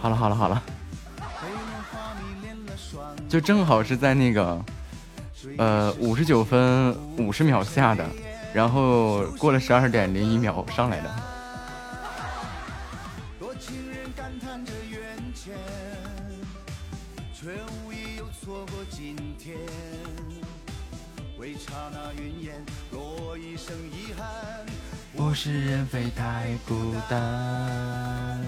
好了好了好了，就正好是在那个呃五十九分五十秒下的，然后过了十二点零一秒上来的。物是人非太孤单。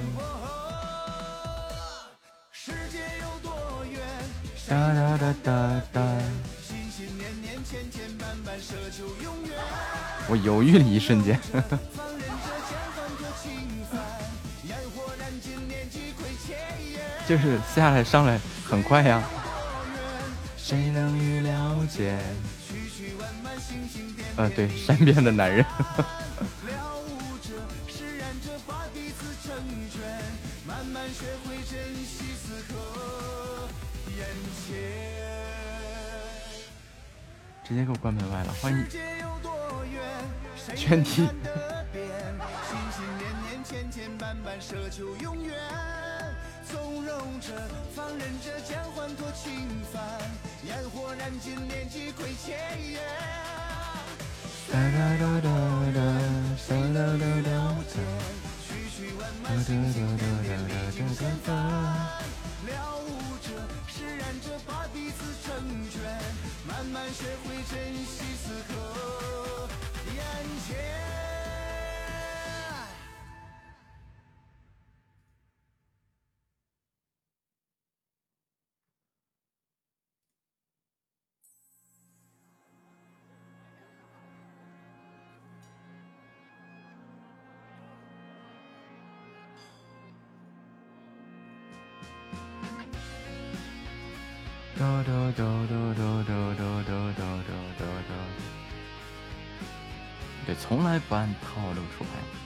哒哒哒哒哒。我犹豫了一瞬间。就是下来上来很快呀。谁能预了解？呃，对，善变的男人。直接给我关门外了，欢迎全体。慢慢学会珍惜此刻眼前。嘟嘟嘟嘟嘟从来不按套路出牌。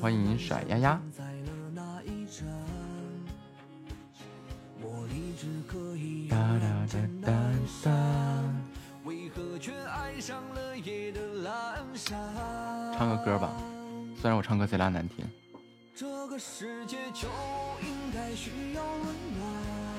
欢迎甩丫丫。哒哒哒哒哒。唱个歌吧，虽然我唱歌贼拉难听。这个世界就应该需要温暖。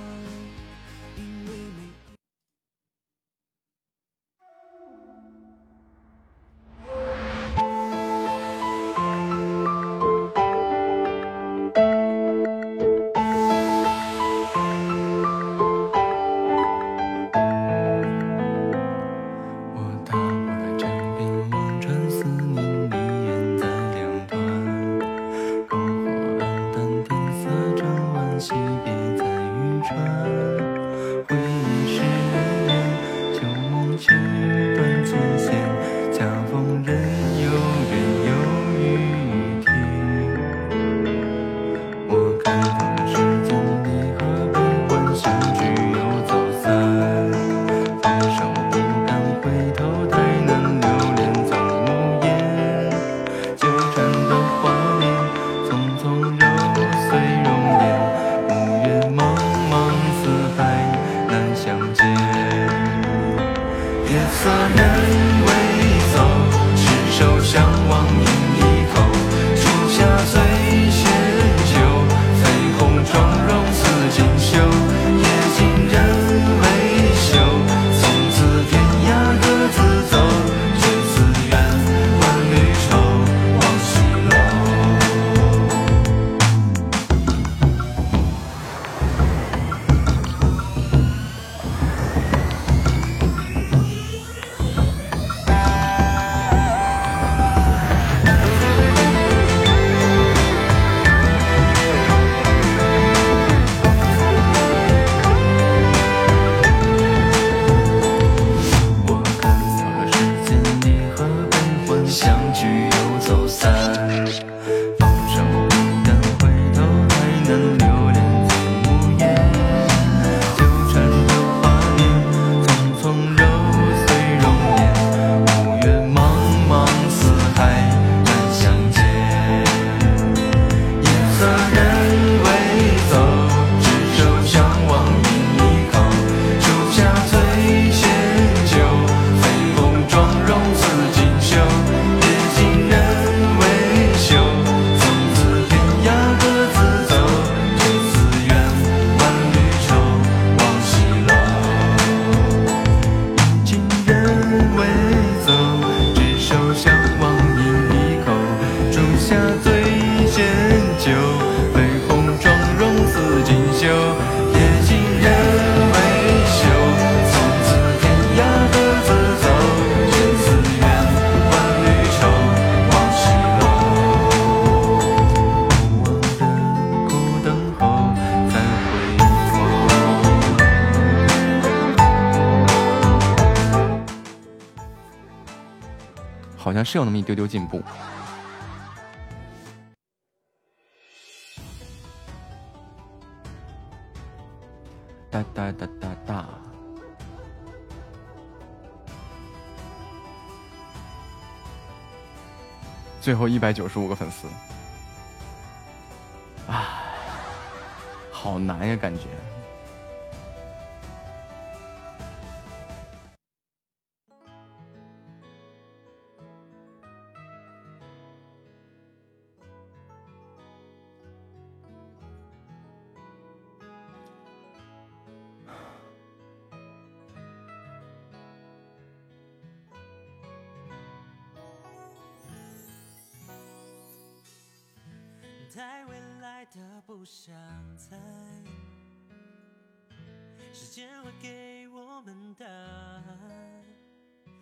是有那么一丢丢进步。哒哒哒哒哒，最后一百九十五个粉丝，啊，好难呀，感觉。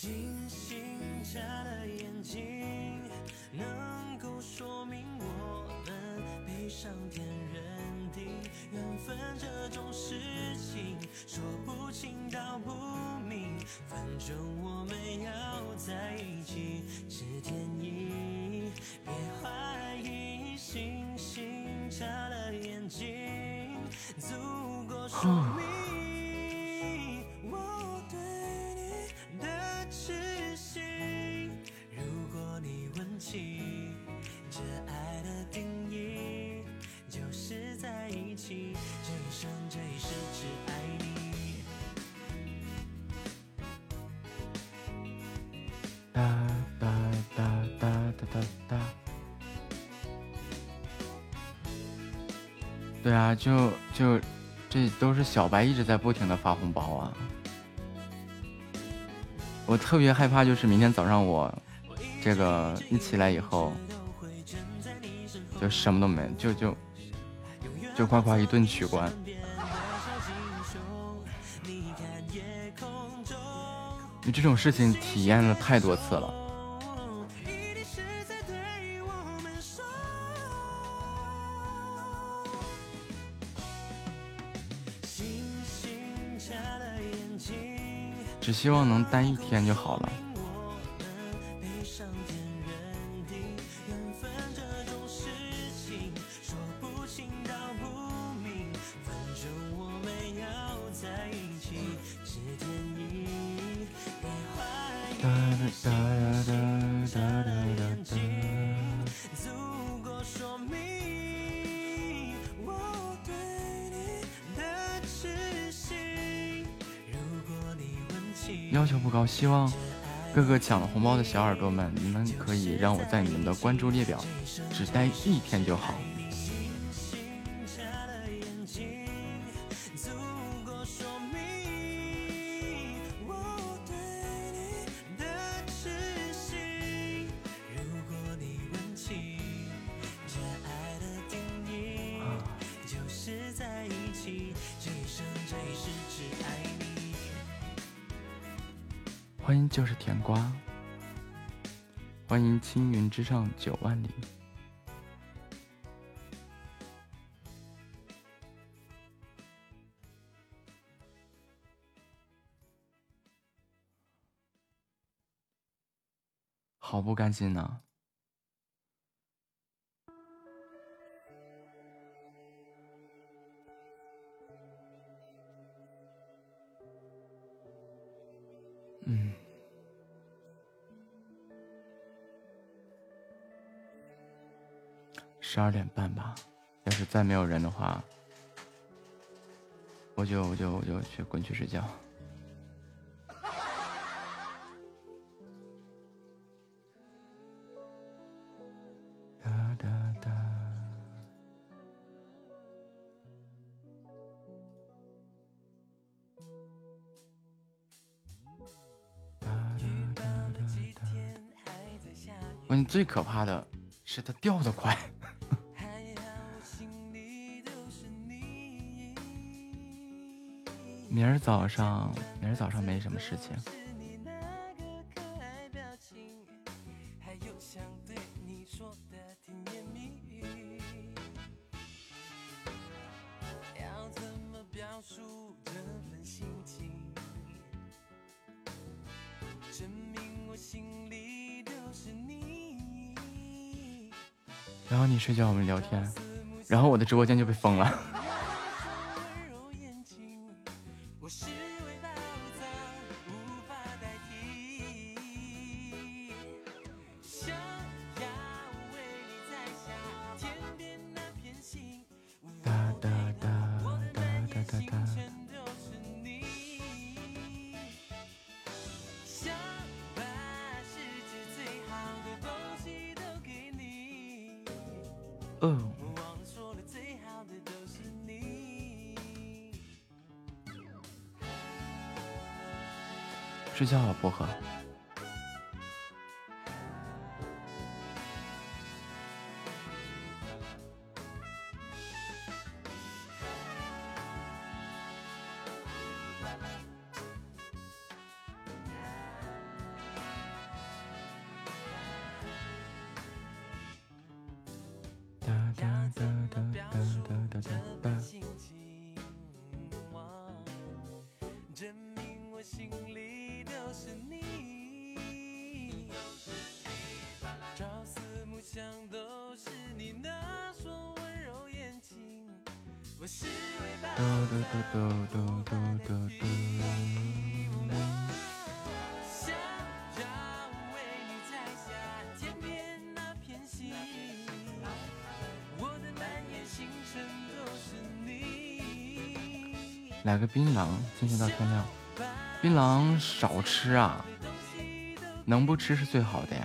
星星眨了眼睛，能够说明我们被上天认定，缘分这种事情说不清道不明，反正我们要在一起是天意，别怀疑星星眨了眼睛，足够说明。对啊就就，这都是小白一直在不停的发红包啊！我特别害怕，就是明天早上我这个一起来以后，就什么都没，就就就呱呱一顿取关。你这种事情体验了太多次了。希望能待一天就好了。希望各个抢了红包的小耳朵们，你们可以让我在你们的关注列表只待一天就好。好不甘心呐！十二点半吧，要是再没有人的话，我就我就我就去滚去睡觉。我你最可怕的是它掉的快。明儿早上，明儿早上没什么事情。睡觉，我们聊天，然后我的直播间就被封了。觉了，薄荷。个槟榔，进行到天亮。槟榔少吃啊，能不吃是最好的呀。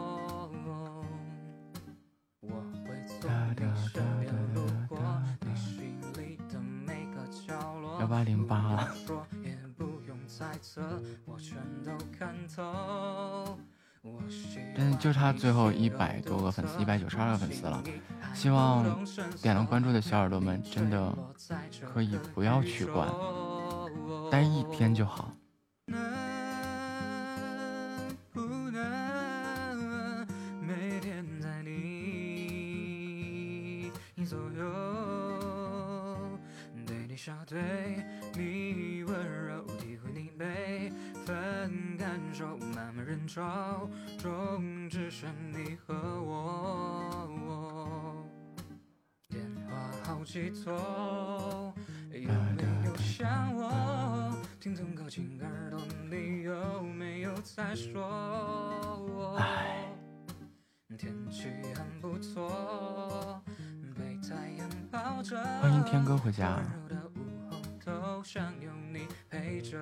八零八。真就差最后一百多个粉丝，一百九十二个粉丝了。希望点了关注的小耳朵们真的可以不要取关，待一天就好。少中只剩你和我，电话好几通，有没有想我？听从靠近耳朵，你有没有在说我？天气很不错，被太阳抱着。欢迎天哥回家。温柔的午后，都想有你陪着。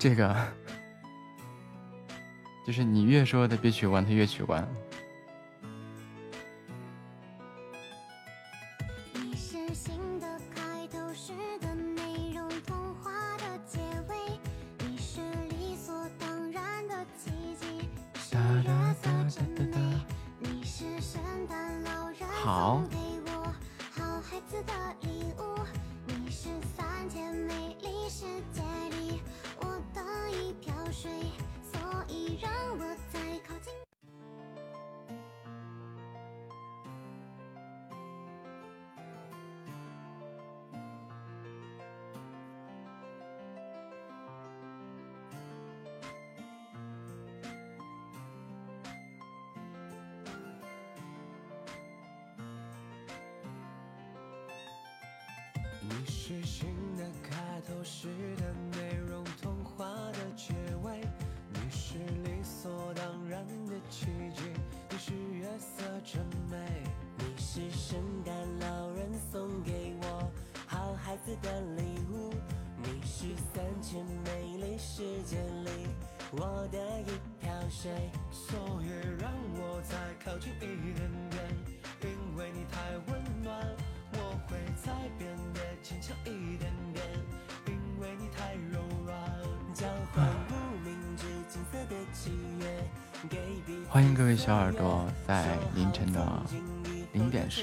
这个就是你越说他别取关，他越取关。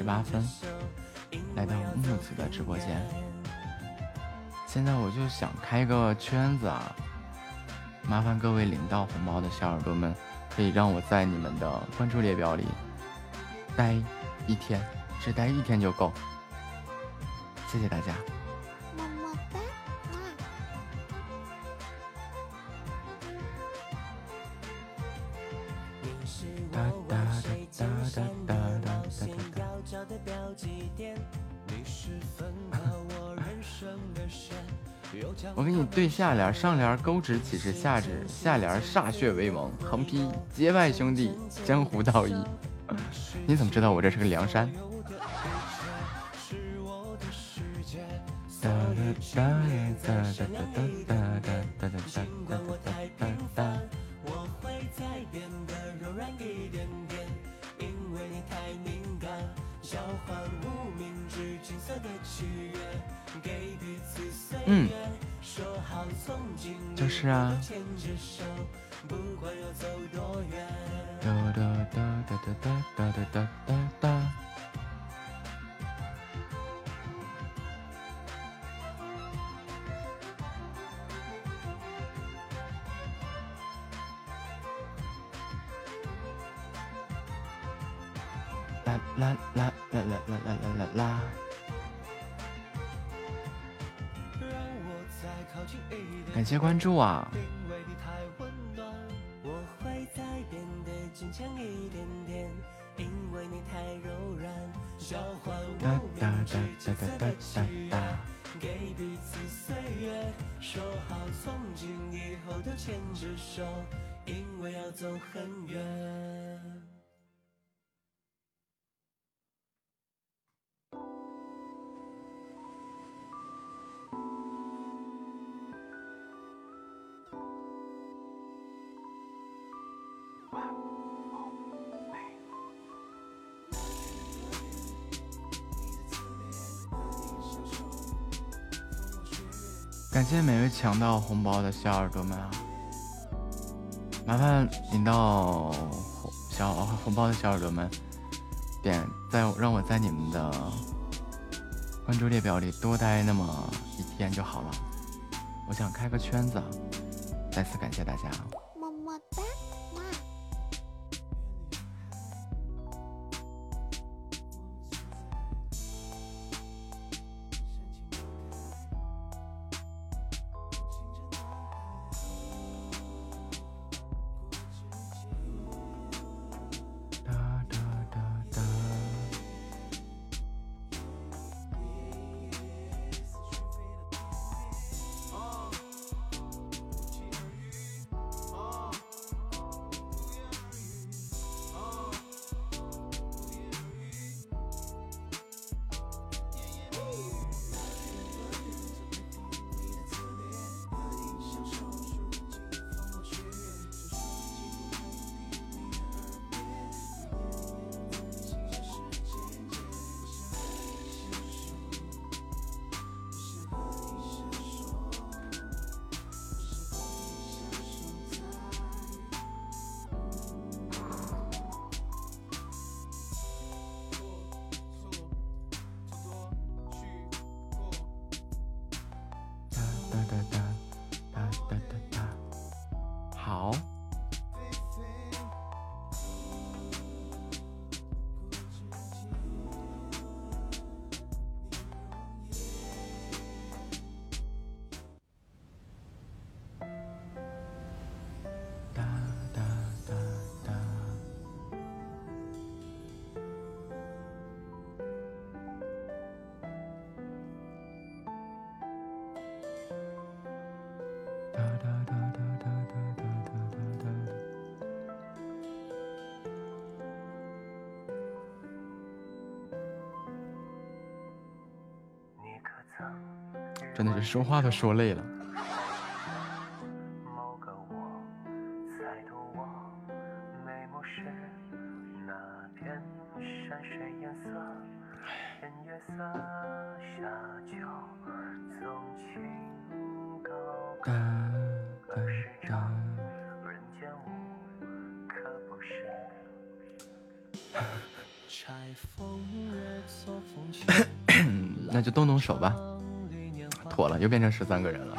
八分来到木子的直播间。现在我就想开个圈子啊，麻烦各位领到红包的小耳朵们，可以让我在你们的关注列表里待一天，只待一天就够。谢谢大家。么么哒。哒哒哒哒哒哒哒哒我给你对下联，上联勾指起势，下指下联歃血为盟，横批结拜兄弟，江湖道义。你怎么知道我这是个梁山？嗯。就是啊。哒哒哒哒哒哒哒哒哒关注啊！谢谢每位抢到红包的小耳朵们啊！麻烦领到红小红包的小耳朵们，点在让我在你们的关注列表里多待那么一天就好了。我想开个圈子，再次感谢大家。真的是说话都说累了。妥了，又变成十三个人了。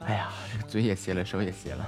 哎呀，这个嘴也斜了，手也斜了。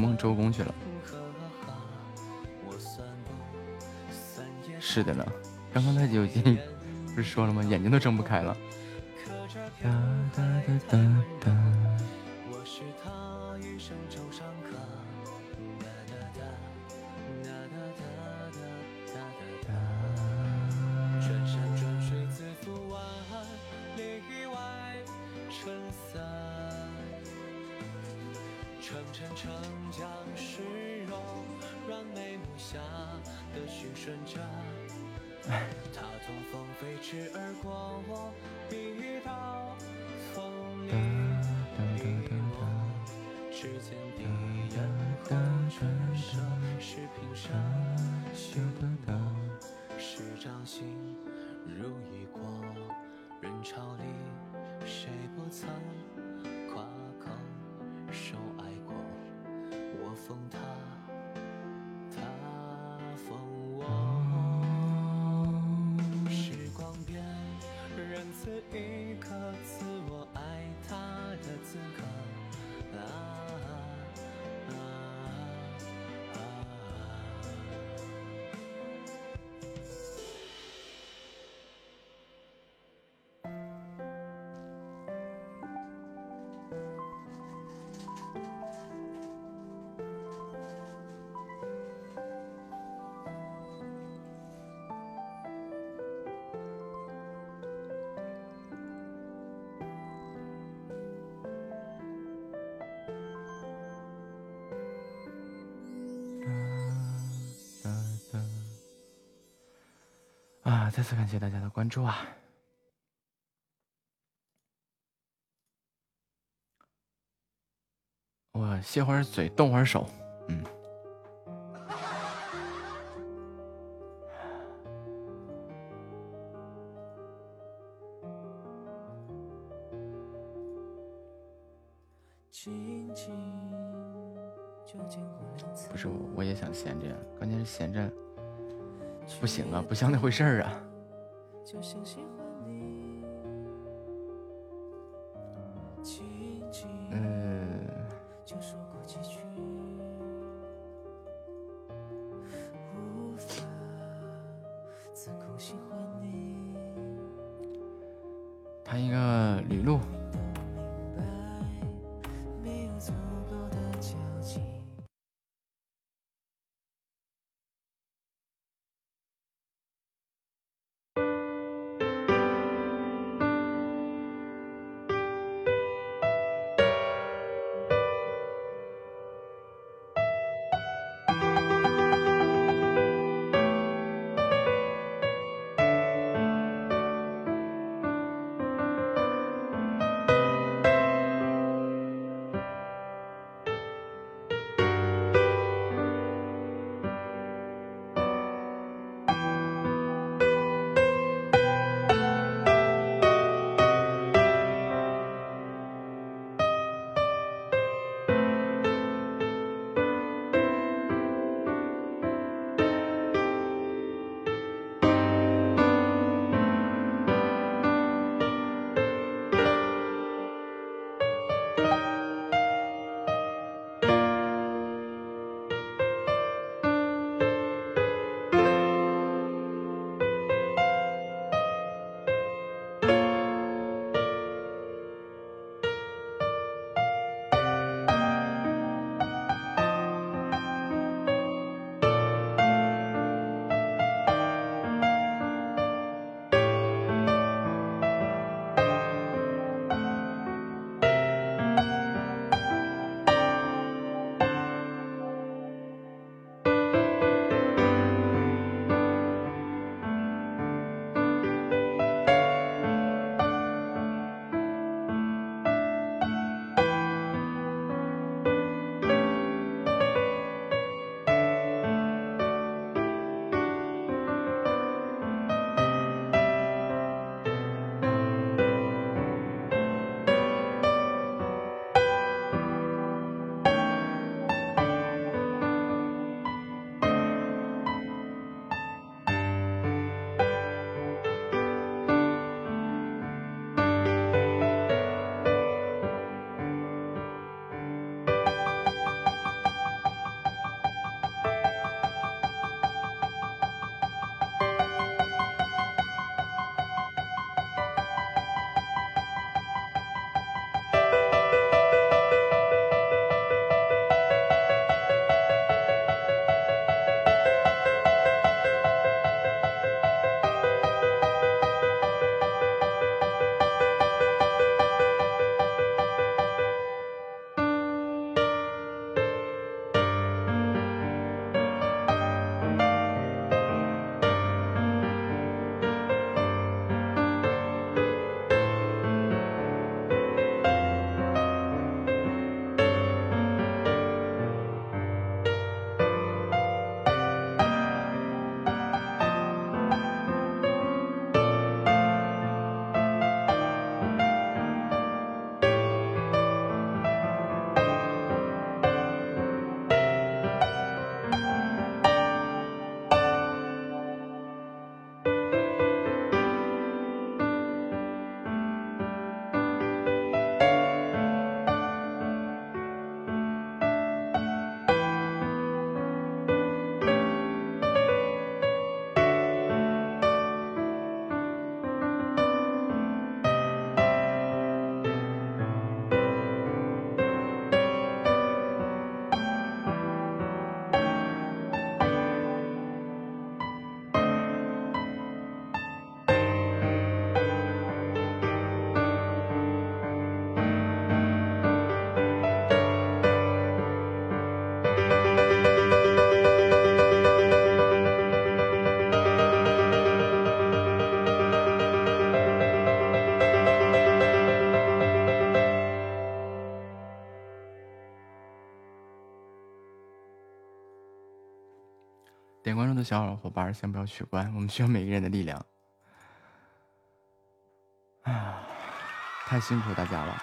梦周公去了。是的呢，刚刚他就已经不是说了吗？眼睛都睁不开了。沉沉将湿柔软眉目下的驯顺着他从风飞驰而过我遇到风雨雨落时间滴风。再次感谢大家的关注啊！我歇会儿嘴，动会儿手，回事儿啊。小伙伴先不要取关，我们需要每个人的力量。啊，太辛苦大家了。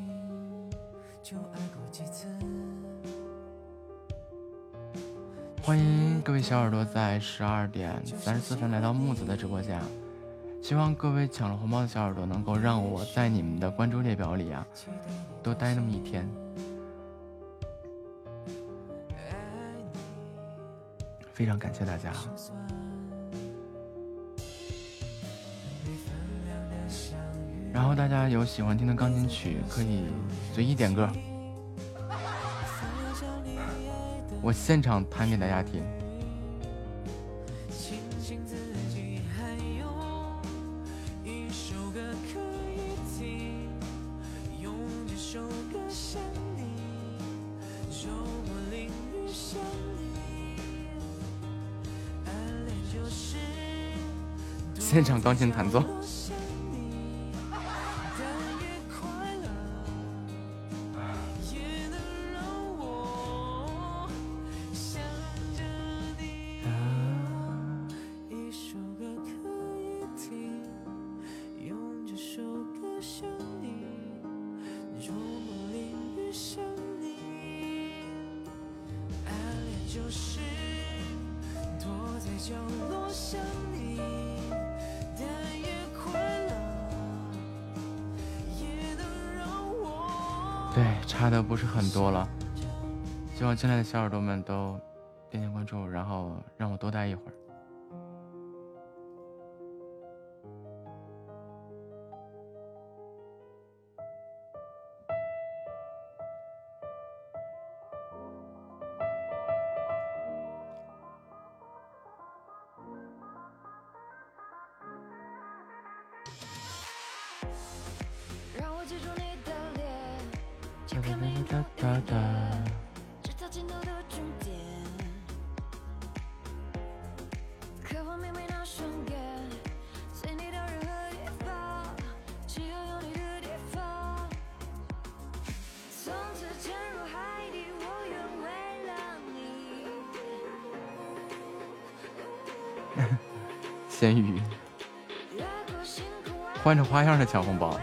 几次欢迎各位小耳朵在十二点三十四分来到木子的直播间，希望各位抢了红包的小耳朵能够让我在你们的关注列表里啊多待那么一天。非常感谢大家。然后大家有喜欢听的钢琴曲，可以随意点歌，我现场弹给大家听。现场钢琴弹奏。小耳朵换成花样的抢红包。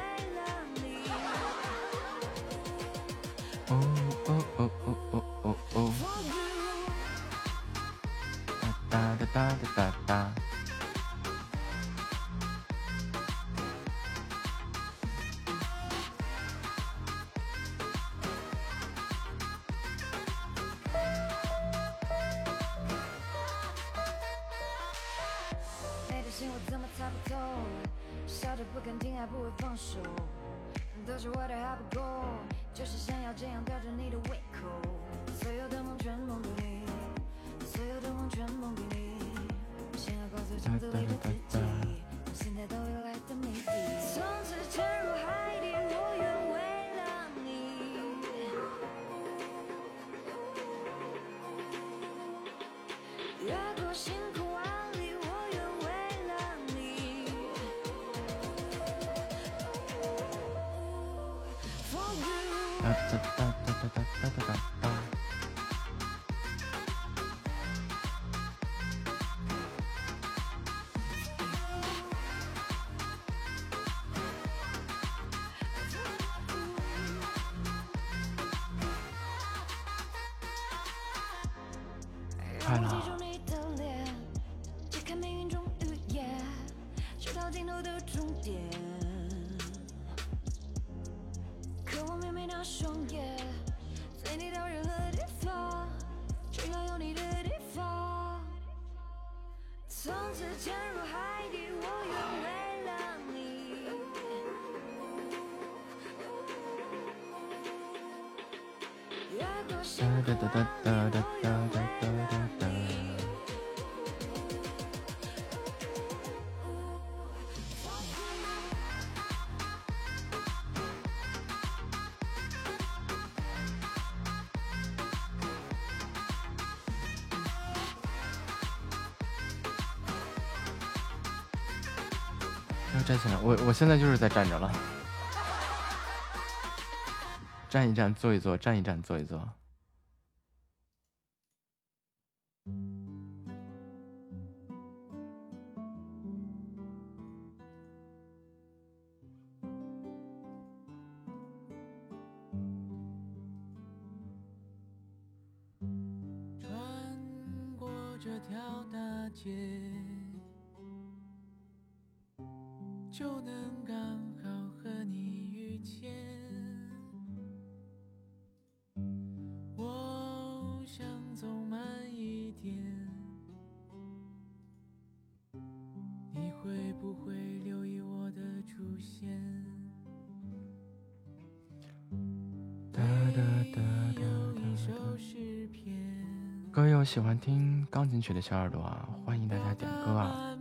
タタタタタタタタタ现在就是在站着了，站一站，坐一坐，站一站，坐一坐。喜欢听钢琴曲的小耳朵啊，欢迎大家点歌啊！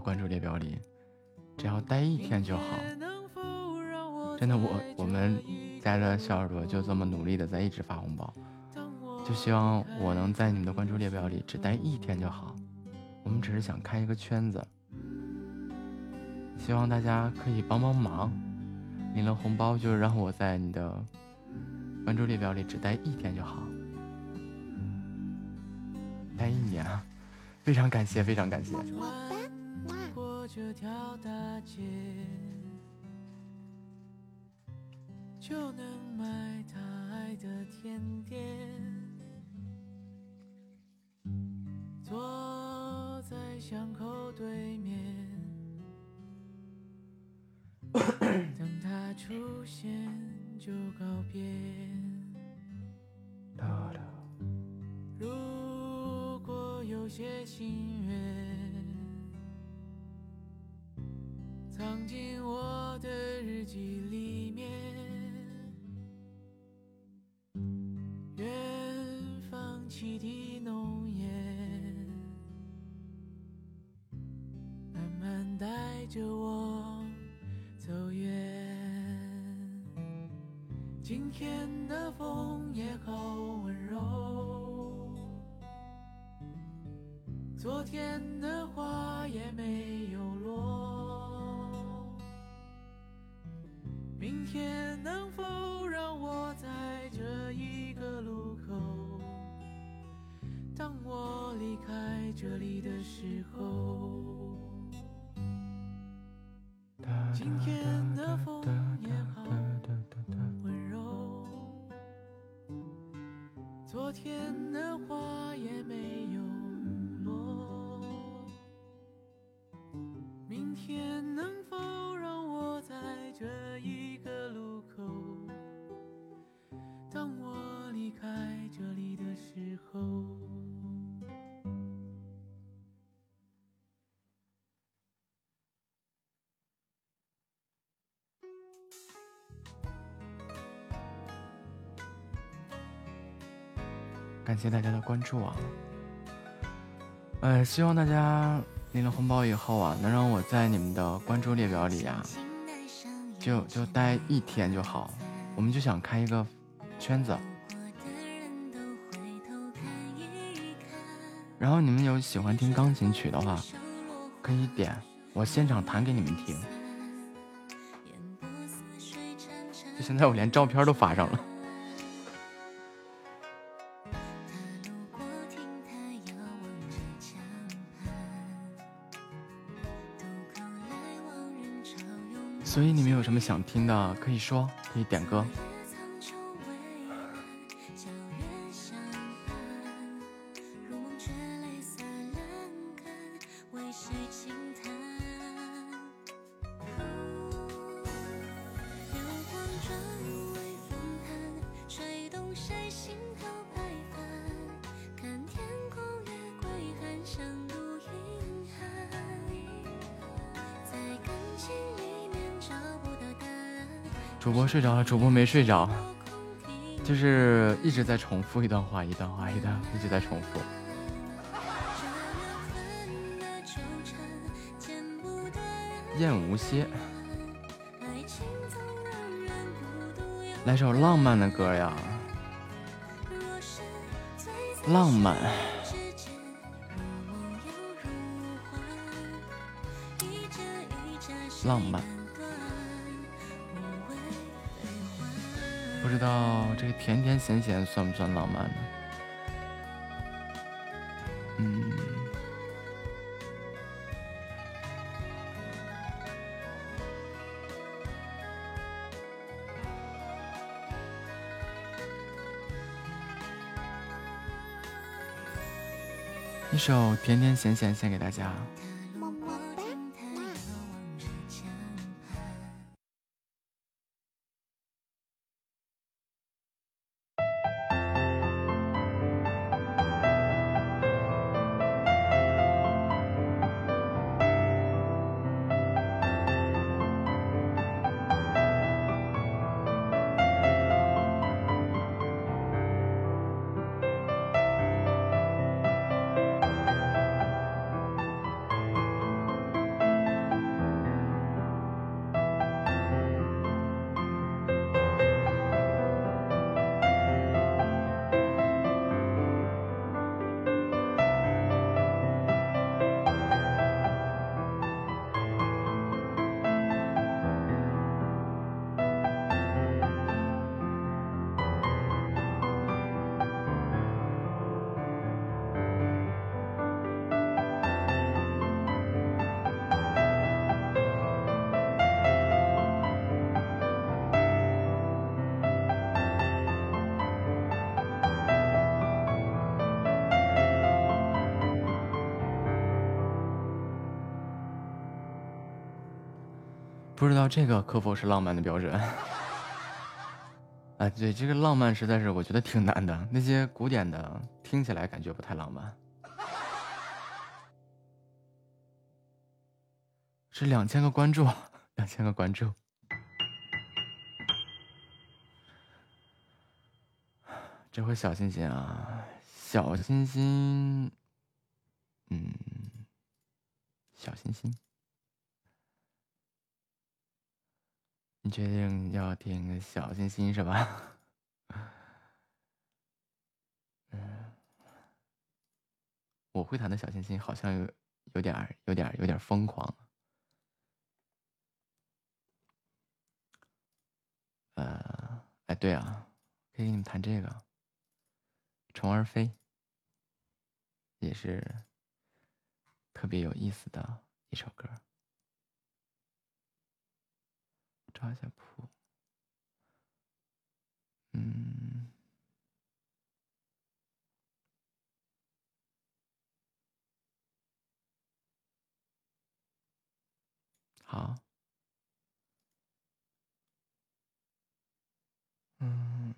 关注列表里，只要待一天就好。真的，我我们家的小耳朵就这么努力的在一直发红包，就希望我能在你们的关注列表里只待一天就好。我们只是想开一个圈子，希望大家可以帮帮忙，领了红包就让我在你的关注列表里只待一天就好，待一年！非常感谢，非常感谢。条大街，就能买他爱的甜点。坐在巷口对面，等他出现就告别。今天的风也好温柔，昨天感谢大家的关注啊！呃，希望大家领了红包以后啊，能让我在你们的关注列表里啊，就就待一天就好。我们就想开一个圈子，然后你们有喜欢听钢琴曲的话，可以点，我现场弹给你们听。就现在我连照片都发上了。所以你们有什么想听的，可以说，可以点歌。睡着了，主播没睡着，就是一直在重复一段话，一段话，一段，一直在重复。燕无歇，来首浪漫的歌呀，浪漫，浪漫。不知道这个甜甜咸咸算不算浪漫呢？嗯，一首甜甜咸咸献给大家。不知道这个可否是浪漫的标准？啊，对，这个浪漫实在是我觉得挺难的。那些古典的听起来感觉不太浪漫。是两千个关注，两千个关注。这回小心心啊，小心心，嗯，小心心。你确定要点个小心心是吧？我会弹的小心心好像有有点有点有点疯狂。呃，哎，对啊，可以给你们弹这个《虫儿飞》，也是特别有意思的一首歌。找一下谱，嗯，好，嗯，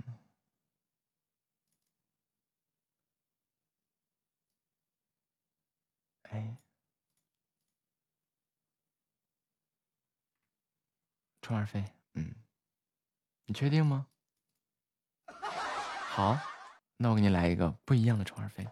哎。虫儿飞，嗯，你确定吗？好，那我给你来一个不一样的虫儿飞。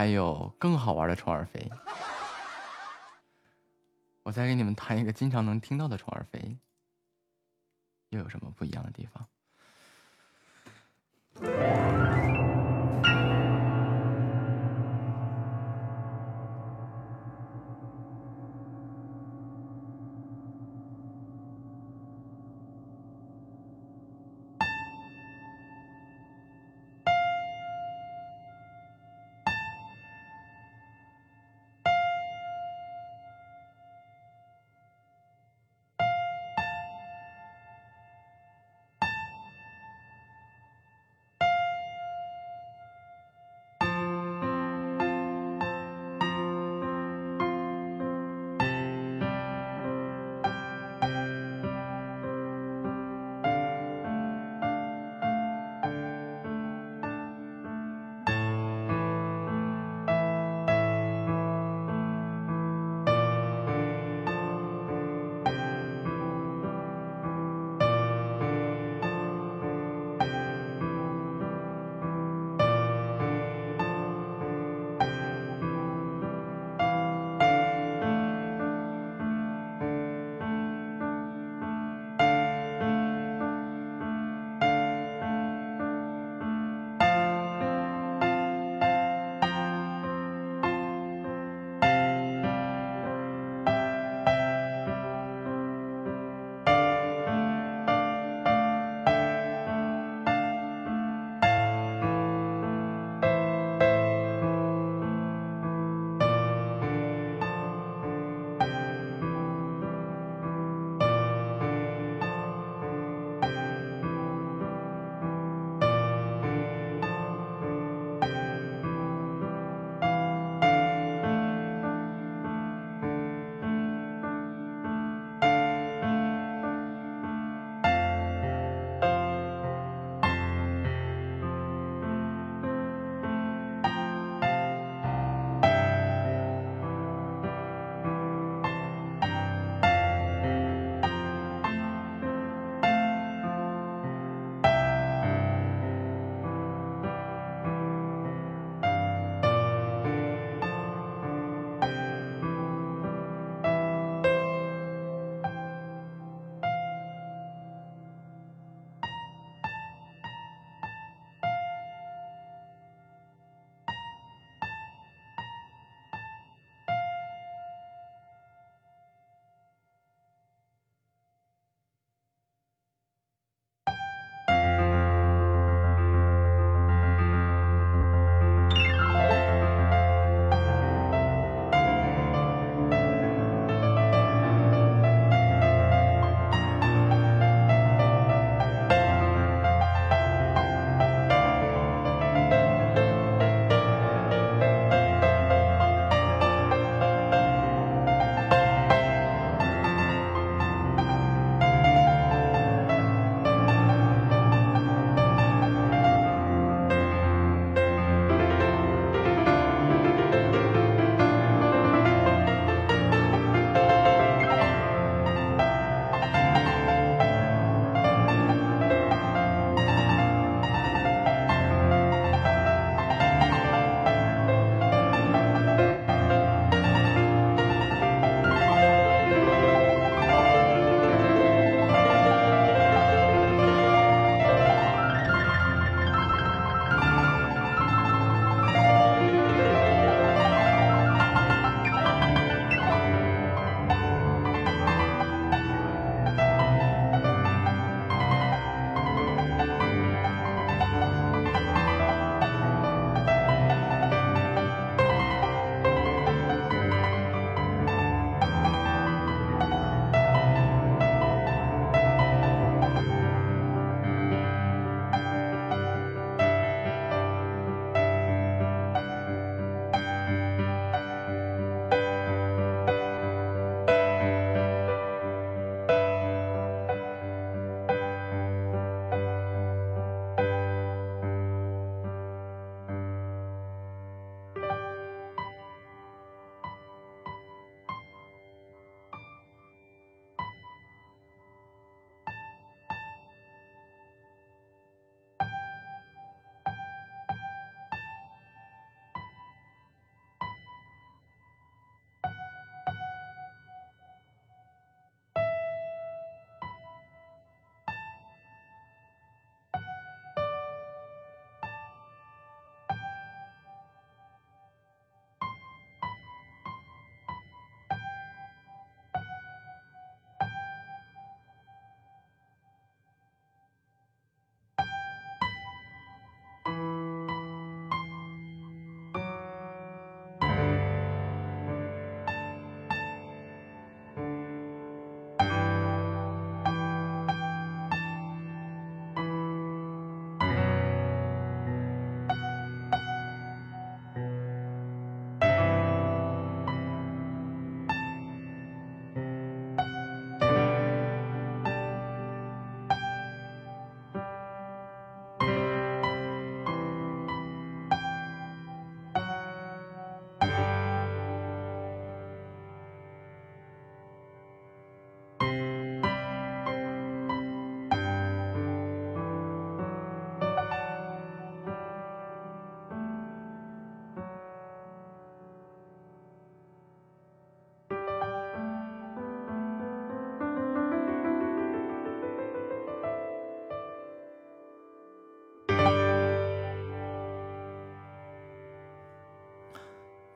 还有更好玩的虫儿飞。我再给你们弹一个经常能听到的虫儿飞，又有什么不一样的地方？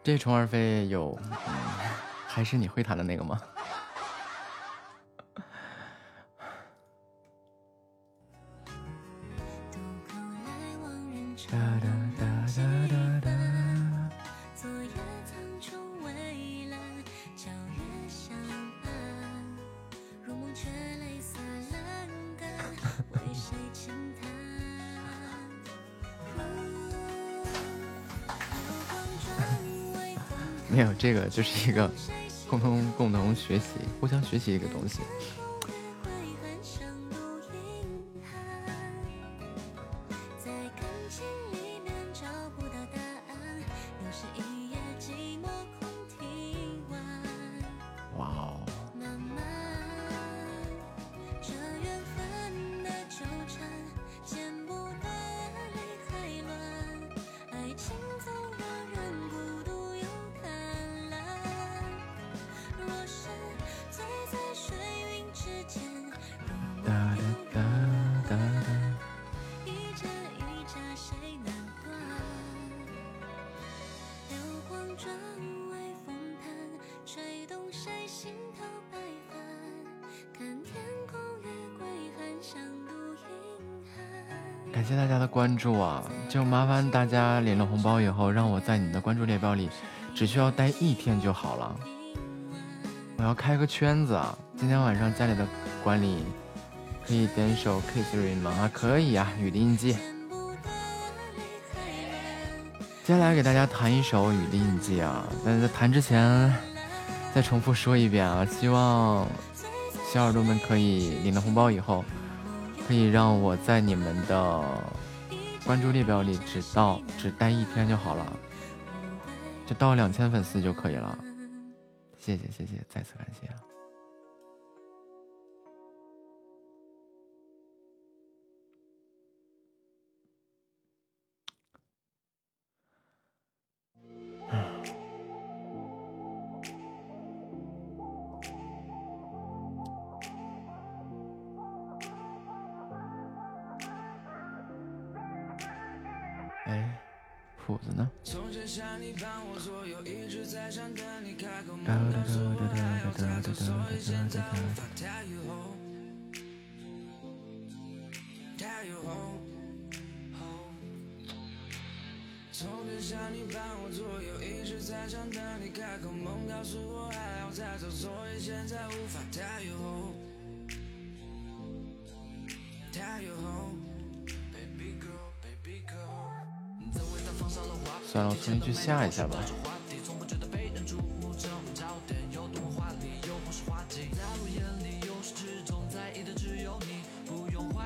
这虫儿飞有，还是你会弹的那个吗？就是一个共同共同学习、互相学习一个东西。就麻烦大家领了红包以后，让我在你的关注列表里，只需要待一天就好了。我要开个圈子啊！今天晚上家里的管理可以点首 Kiss Rain 吗？啊，可以啊，雨的印记。接下来给大家弹一首雨的印记啊！但在弹之前，再重复说一遍啊，希望小耳朵们可以领了红包以后，可以让我在你们的。关注列表里只到只待一天就好了，就到两千粉丝就可以了。谢谢谢谢，再次感谢。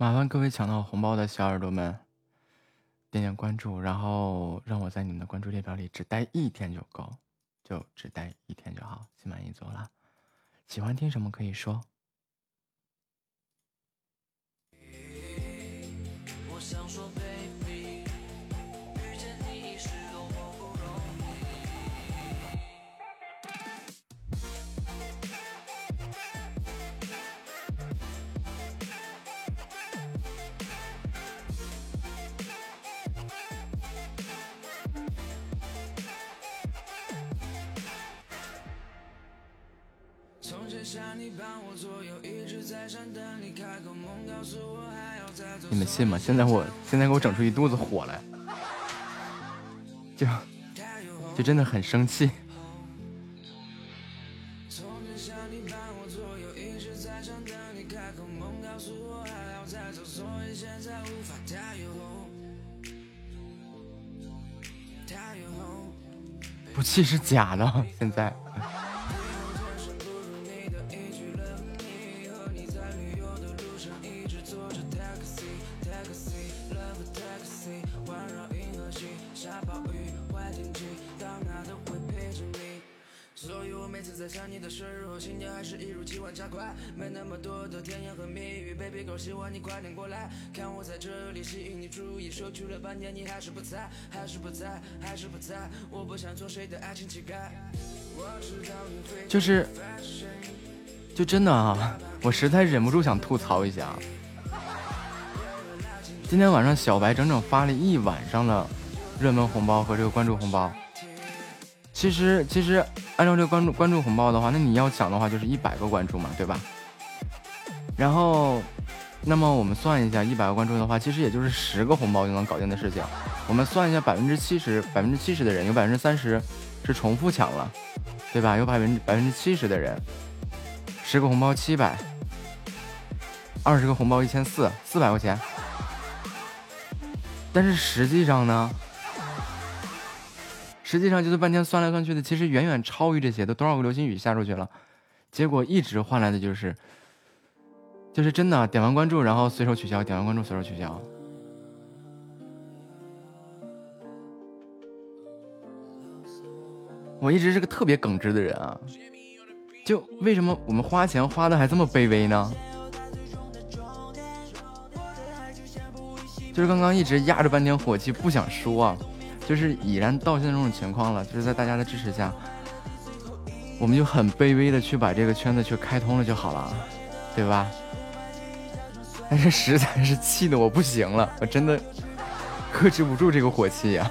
麻烦各位抢到红包的小耳朵们，点点关注，然后让我在你们的关注列表里只待一天就够，就只待一天就好，心满意足了。喜欢听什么可以说。你们信吗？现在我现在给我整出一肚子火来，就 就真的很生气。不气是假的，现在。就是，就真的啊，我实在忍不住想吐槽一下。今天晚上小白整整发了一晚上的热门红包和这个关注红包。其实，其实按照这个关注关注红包的话，那你要抢的话就是一百个关注嘛，对吧？然后，那么我们算一下，一百个关注的话，其实也就是十个红包就能搞定的事情。我们算一下，百分之七十，百分之七十的人有百分之三十是重复抢了，对吧？有百分之百分之七十的人，十个红包七百，二十个红包一千四，四百块钱。但是实际上呢，实际上就是半天算来算去的，其实远远超于这些，都多少个流星雨下出去了，结果一直换来的就是。就是真的，点完关注然后随手取消，点完关注随手取消。我一直是个特别耿直的人啊，就为什么我们花钱花的还这么卑微呢？就是刚刚一直压着半天火气不想说，啊，就是已然到现在这种情况了，就是在大家的支持下，我们就很卑微的去把这个圈子去开通了就好了，对吧？但是实在是气的我不行了，我真的克制不住这个火气呀。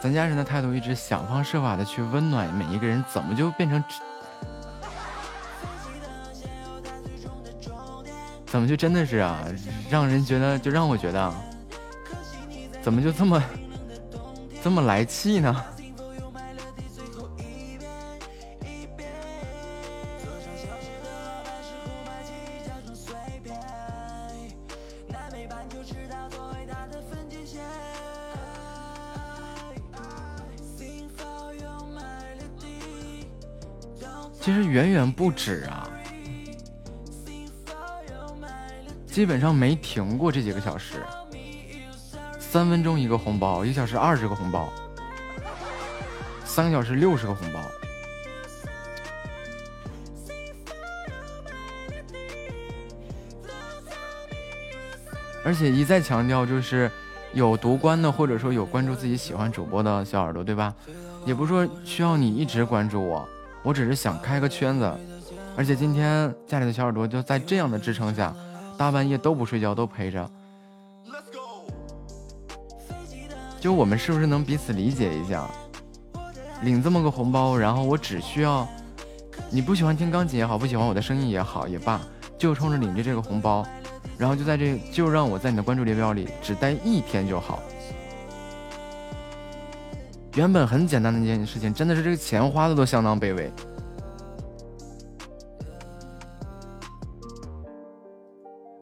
咱家人的态度，一直想方设法的去温暖每一个人，怎么就变成，怎么就真的是啊，让人觉得就让我觉得，怎么就这么这么来气呢？不止啊！基本上没停过这几个小时，三分钟一个红包，一小时二十个红包，三个小时六十个红包，而且一再强调，就是有夺关的，或者说有关注自己喜欢主播的小耳朵，对吧？也不是说需要你一直关注我。我只是想开个圈子，而且今天家里的小耳朵就在这样的支撑下，大半夜都不睡觉都陪着。就我们是不是能彼此理解一下？领这么个红包，然后我只需要你不喜欢听钢琴也好，不喜欢我的声音也好也罢，就冲着领着这个红包，然后就在这就让我在你的关注列表里只待一天就好。原本很简单的一件事情，真的是这个钱花的都相当卑微。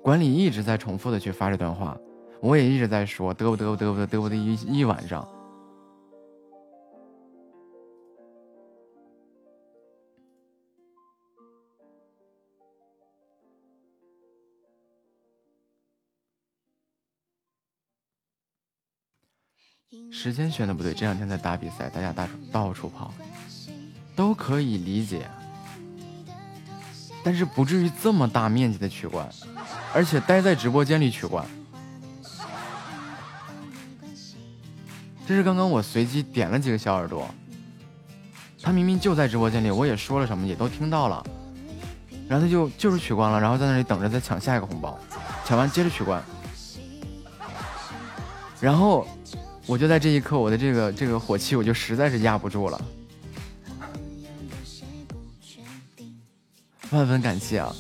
管理一直在重复的去发这段话，我也一直在说嘚不嘚不嘚不嘚不的一一晚上。时间选的不对，这两天在打比赛，大家到处到处跑，都可以理解，但是不至于这么大面积的取关，而且待在直播间里取关。这是刚刚我随机点了几个小耳朵，他明明就在直播间里，我也说了什么，也都听到了，然后他就就是取关了，然后在那里等着再抢下一个红包，抢完接着取关，然后。我就在这一刻，我的这个这个火气，我就实在是压不住了。万分感谢啊！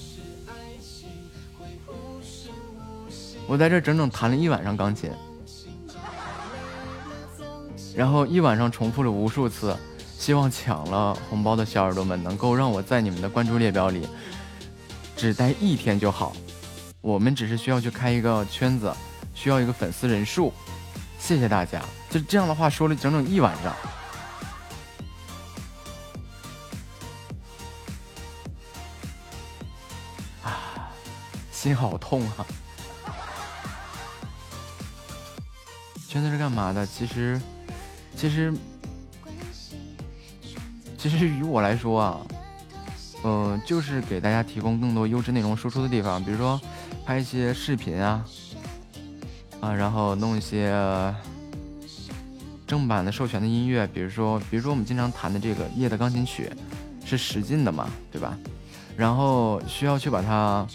我在这整整弹了一晚上钢琴，然后一晚上重复了无数次，希望抢了红包的小耳朵们能够让我在你们的关注列表里只待一天就好。我们只是需要去开一个圈子，需要一个粉丝人数。谢谢大家，就这样的话说了整整一晚上，心好痛啊！圈子是干嘛的？其实，其实，其实于我来说啊，嗯，就是给大家提供更多优质内容输出的地方，比如说拍一些视频啊。啊，然后弄一些正版的授权的音乐，比如说，比如说我们经常弹的这个夜的钢琴曲，是十进的嘛，对吧？然后需要去把它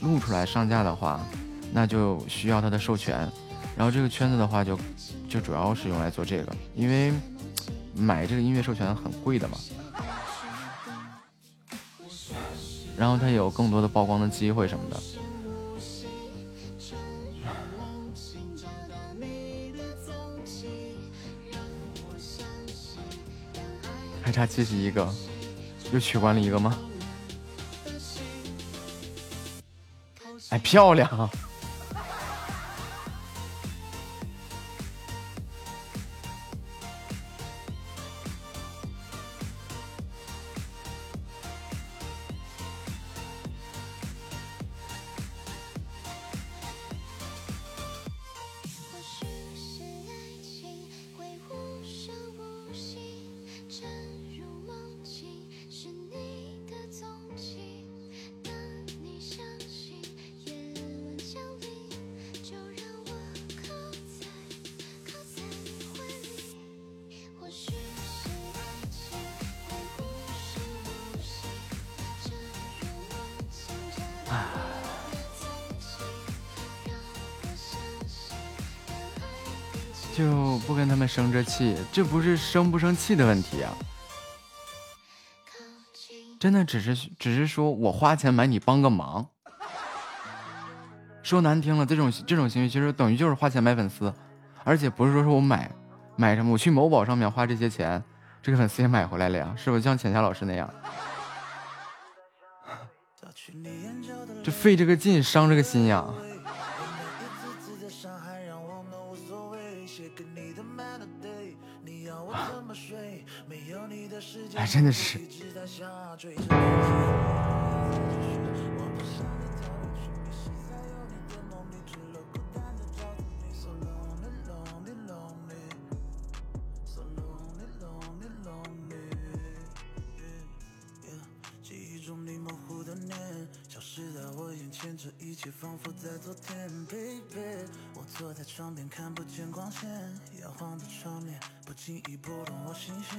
录出来上架的话，那就需要它的授权。然后这个圈子的话，就就主要是用来做这个，因为买这个音乐授权很贵的嘛。然后它有更多的曝光的机会什么的。还差七十一个，又取关了一个吗？漂亮！气，这不是生不生气的问题啊！真的只是只是说我花钱买你帮个忙，说难听了，这种这种行为其实等于就是花钱买粉丝，而且不是说是我买买什么，我去某宝上面花这些钱，这个粉丝也买回来了呀，是不是像浅夏老师那样？这费这个劲，伤这个心呀！真的是。一切仿佛在昨天，baby。我坐在窗边看不见光线，摇晃的窗帘不经意拨动我心弦。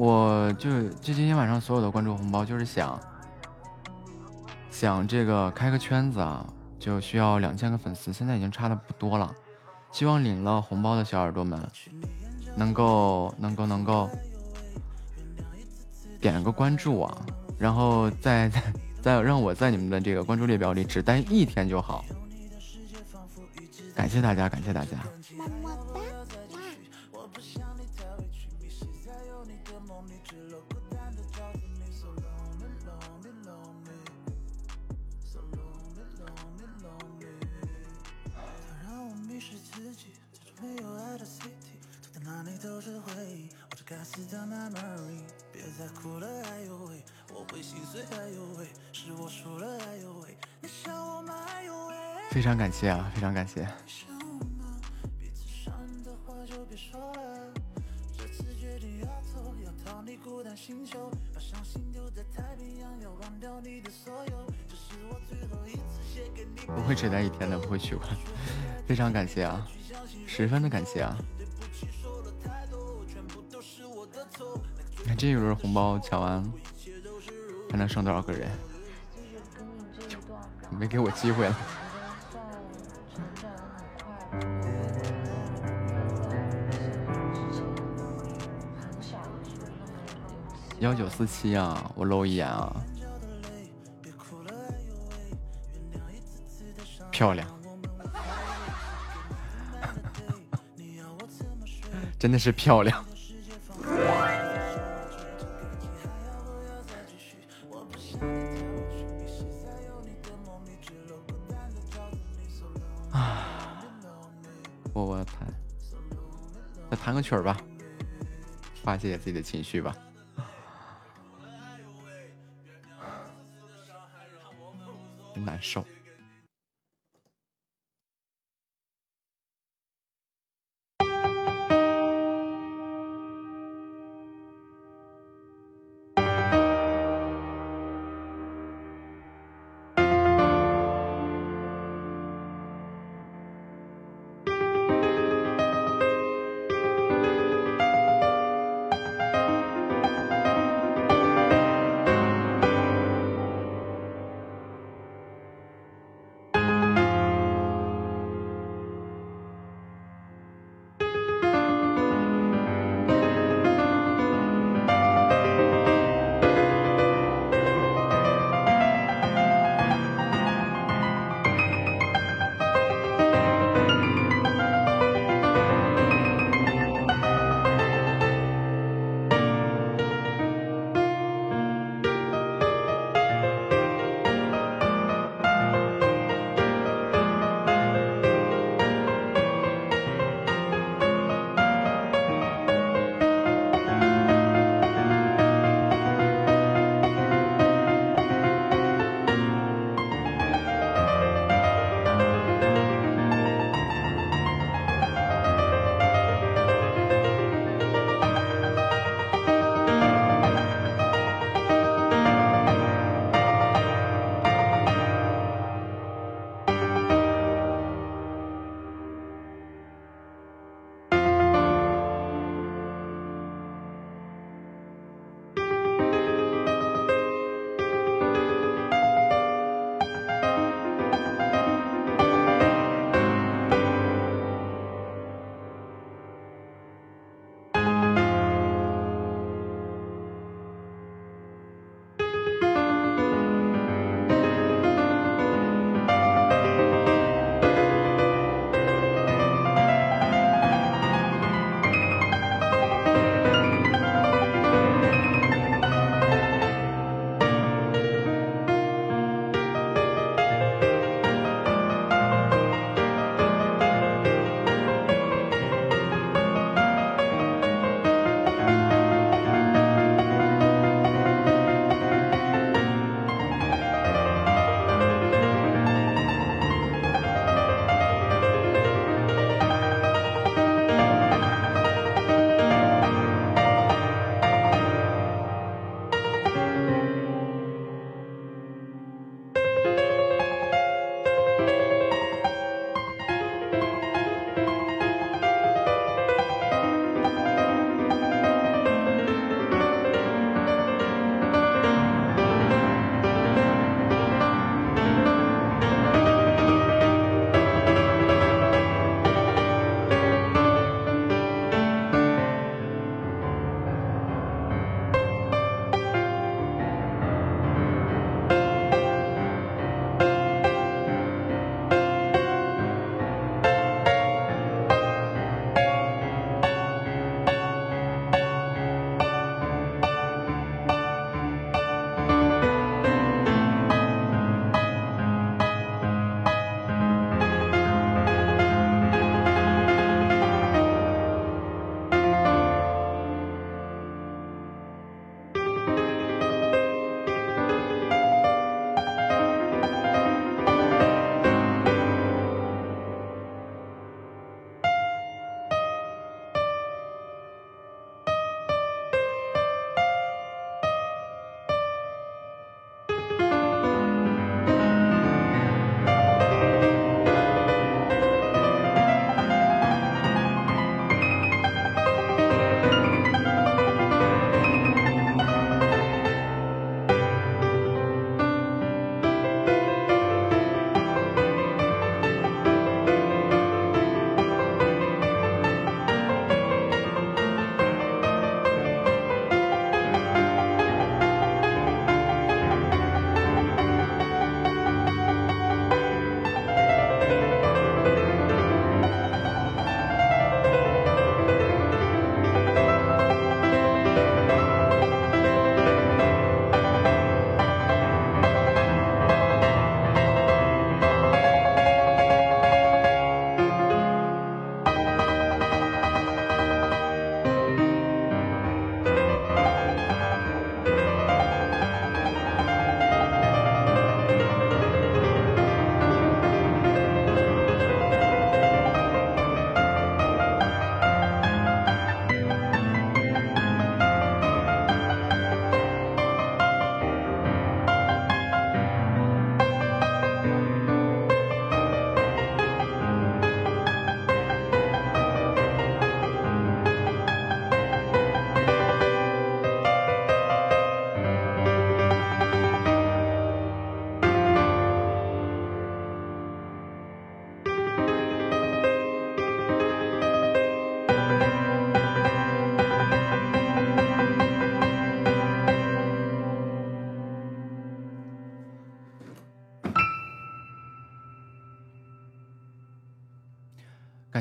我就就今天晚上所有的关注红包，就是想想这个开个圈子啊，就需要两千个粉丝，现在已经差的不多了。希望领了红包的小耳朵们能够能够能够点个关注啊，然后再再再让我在你们的这个关注列表里只待一天就好。感谢大家，感谢大家。非常感谢啊，非常感谢。不会只待一天的，不会取关。非常感谢啊，十分的感谢啊。你看这一轮红包抢完，还能剩多少个人？没给我机会了。幺九四七啊，我搂一眼啊，漂亮，真的是漂亮。曲儿吧，发泄自己的情绪吧。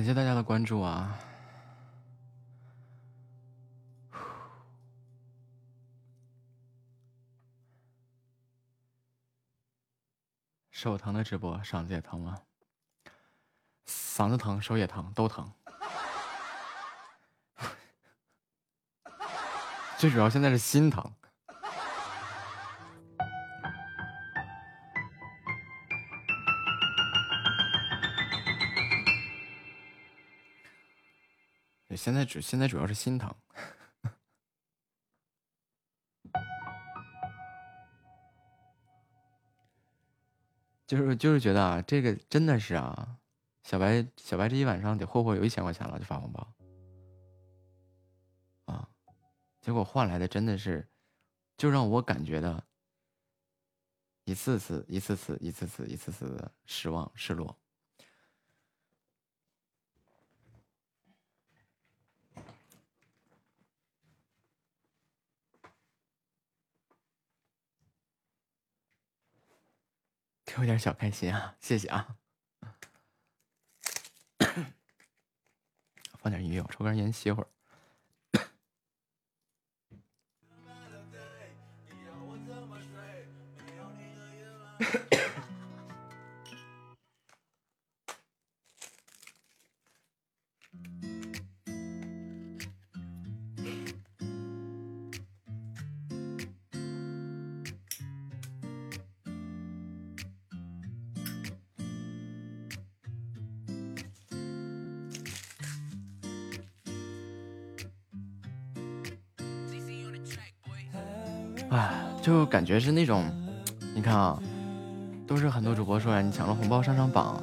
谢大家的关注啊！手疼的直播，嗓子也疼吗？嗓子疼，手也疼，都疼。最主要现在是心疼。现在主现在主要是心疼，就是就是觉得啊，这个真的是啊，小白小白这一晚上得霍霍有一千块钱了，就发红包啊，结果换来的真的是，就让我感觉的，一次次一次次一次次一次次的失望失落。有点小开心啊，谢谢啊！放点音乐，我抽根烟歇会儿。感觉是那种，你看啊，都是很多主播说呀，你抢了红包上上榜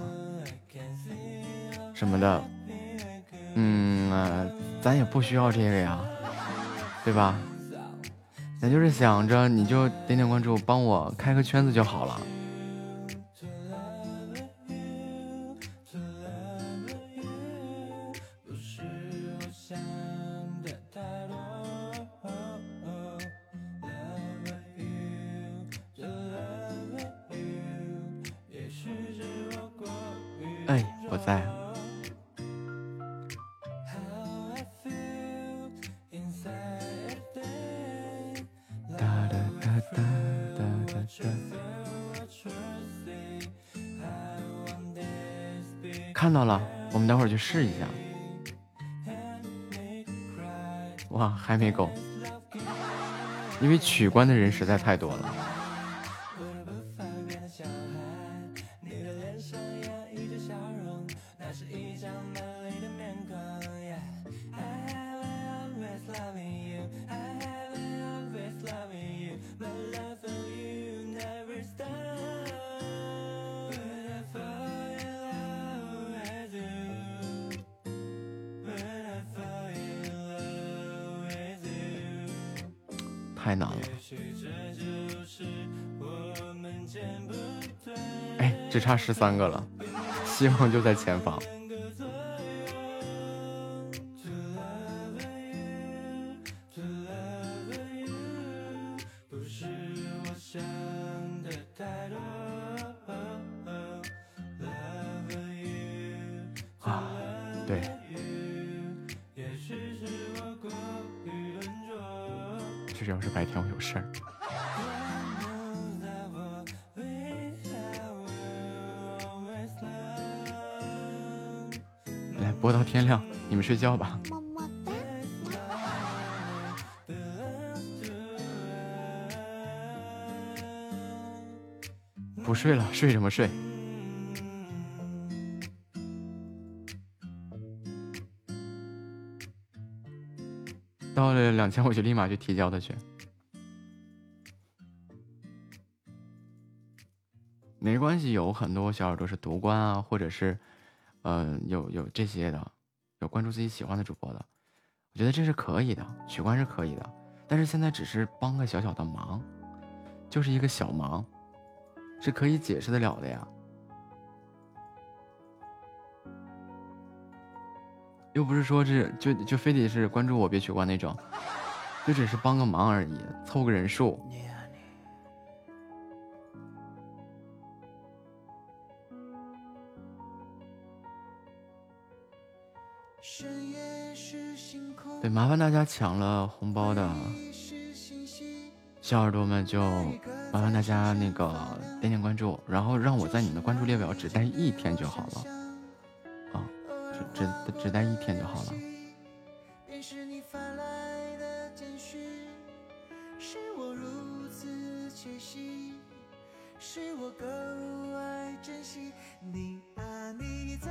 什么的，嗯，咱也不需要这个呀，对吧？咱就是想着你就点点关注，帮我开个圈子就好了。试一下，哇，还没够，因为取关的人实在太多了。十三个了，希望就在前方。啊，对，最主要是白天我有事儿。播到天亮，你们睡觉吧。不睡了，睡什么睡？到了两千，我就立马去提交他去。没关系，有很多小耳朵是夺冠啊，或者是。嗯，有有这些的，有关注自己喜欢的主播的，我觉得这是可以的，取关是可以的，但是现在只是帮个小小的忙，就是一个小忙，是可以解释得了的呀，又不是说这就就非得是关注我别取关那种，就只是帮个忙而已，凑个人数。麻烦大家抢了红包的小耳朵们，就麻烦大家那个点点关注，然后让我在你们的关注列表只待一天就好了，啊，只只只待一天就好了。是我格外珍惜你啊，你怎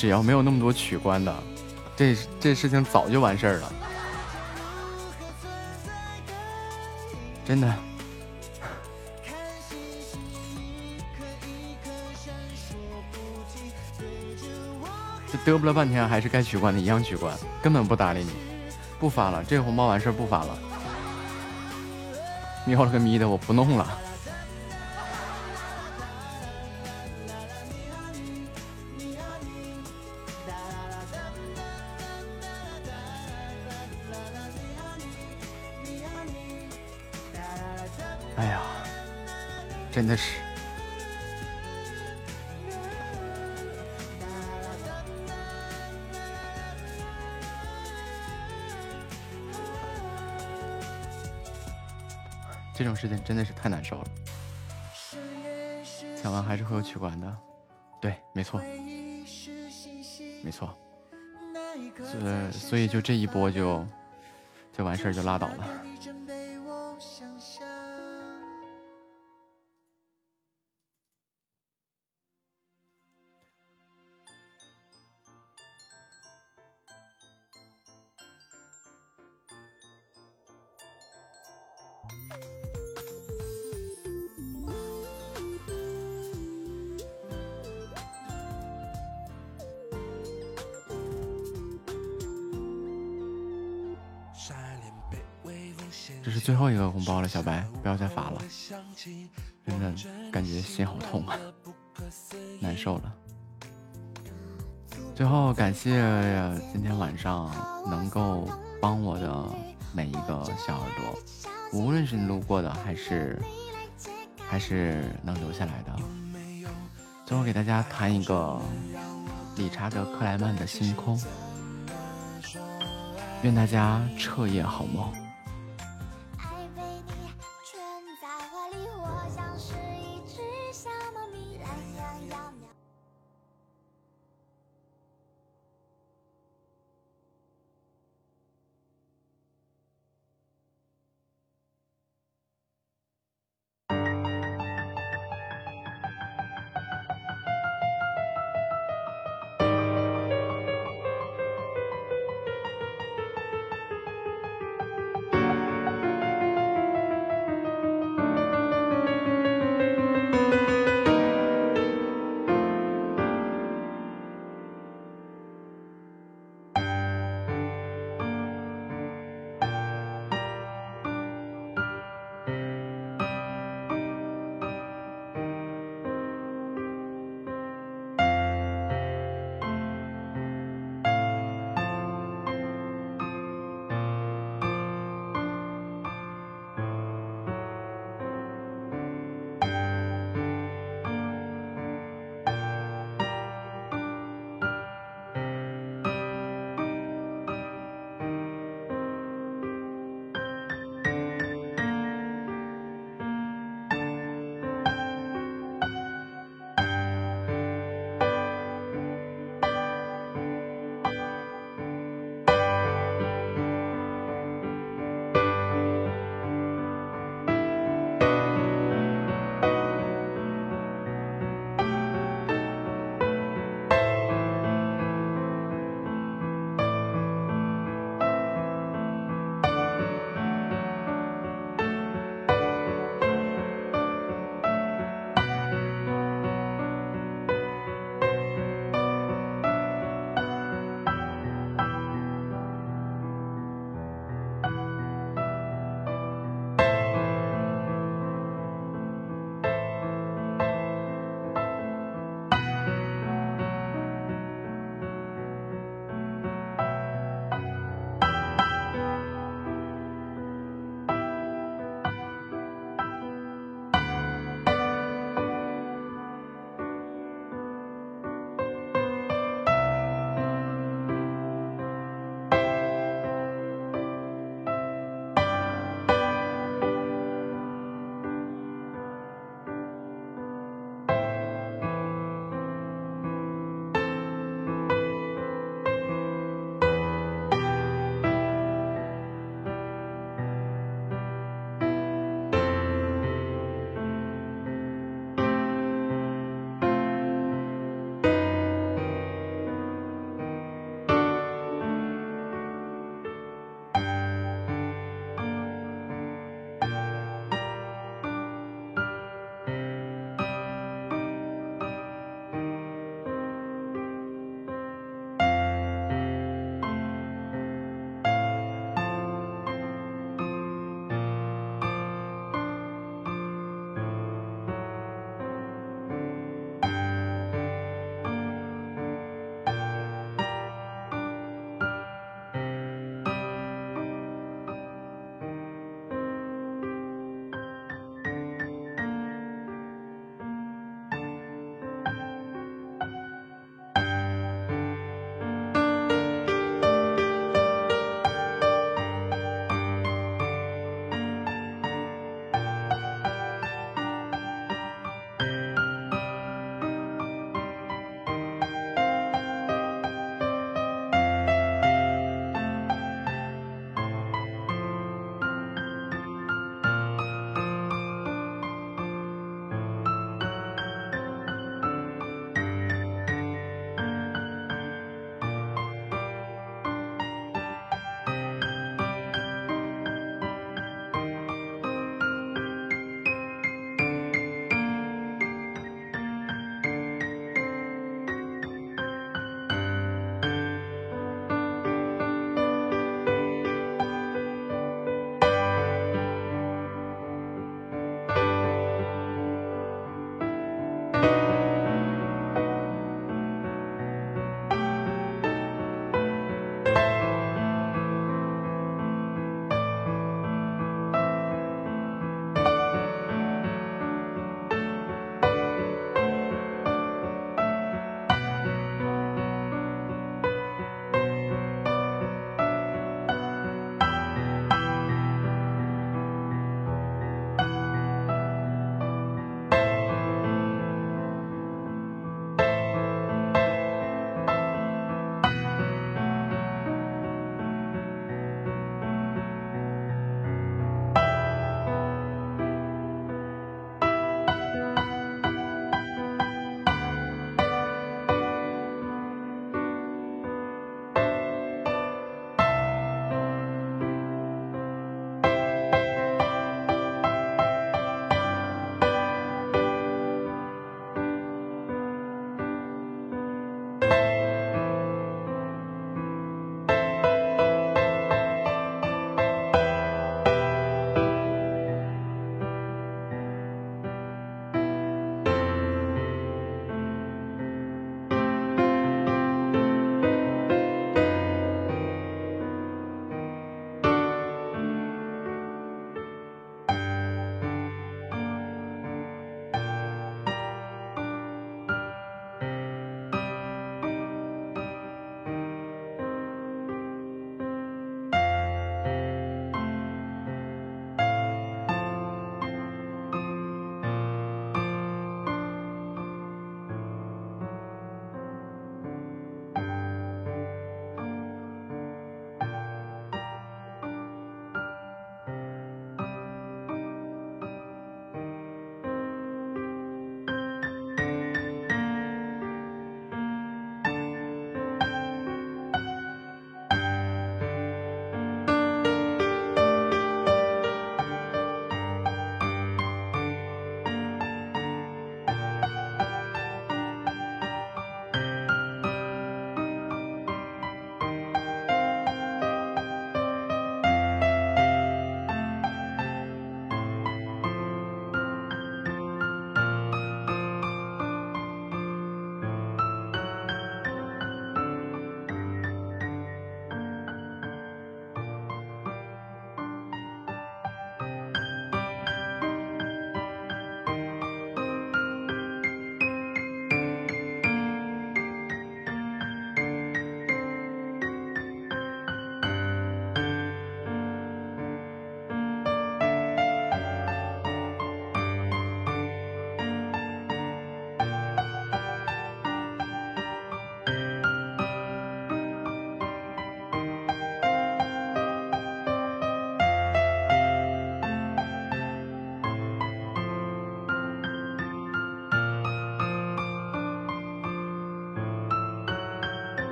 只要没有那么多取关的，这这事情早就完事儿了，真的。这嘚啵了半天，还是该取关的一样取关，根本不搭理你，不发了，这红包完事儿不发了，喵了个咪的，我不弄了。的是，这种事情真的是太难受了。抢完还是会有取关的，对，没错，没错。所所以就这一波就就完事儿就拉倒了。这是最后一个红包了，小白，不要再发了，真的感觉心好痛啊，难受了。最后感谢今天晚上能够帮我的每一个小耳朵，无论是路过的，还是还是能留下来的。最后给大家弹一个理查德克莱曼的《星空》，愿大家彻夜好梦。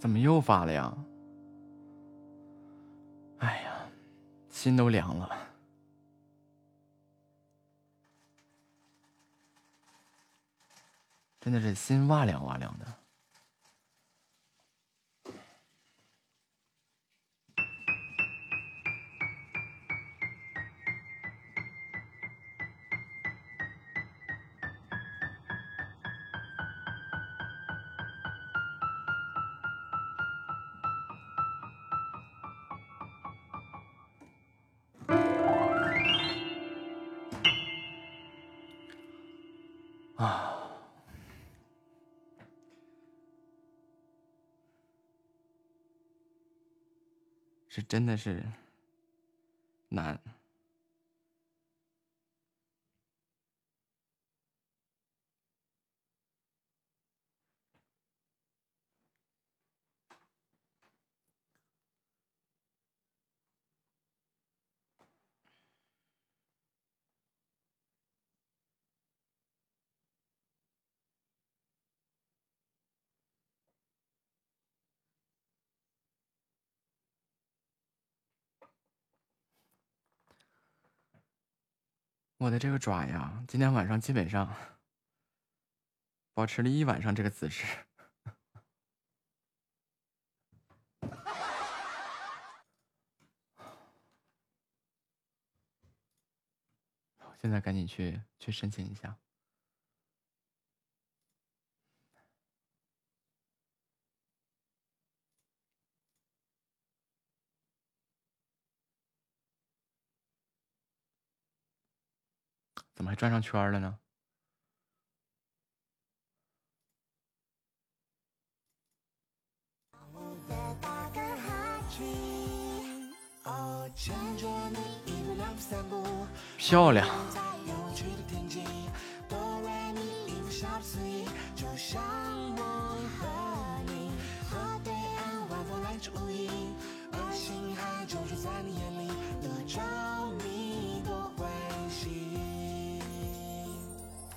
怎么又发了呀？哎呀，心都凉了，真的是心哇凉哇凉的。真的是难。我的这个爪呀，今天晚上基本上保持了一晚上这个姿势。现在赶紧去去申请一下。怎么还转上圈了呢？漂亮。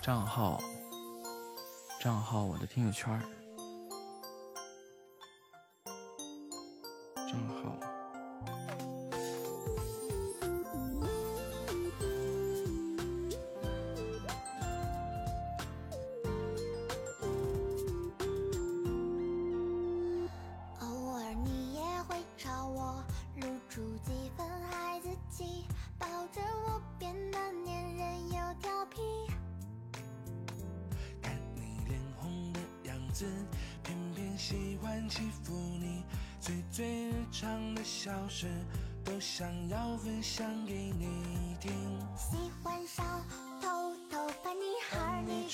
账号，账号，我的听友圈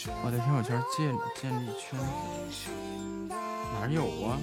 我在朋友圈建建立圈子哪有啊？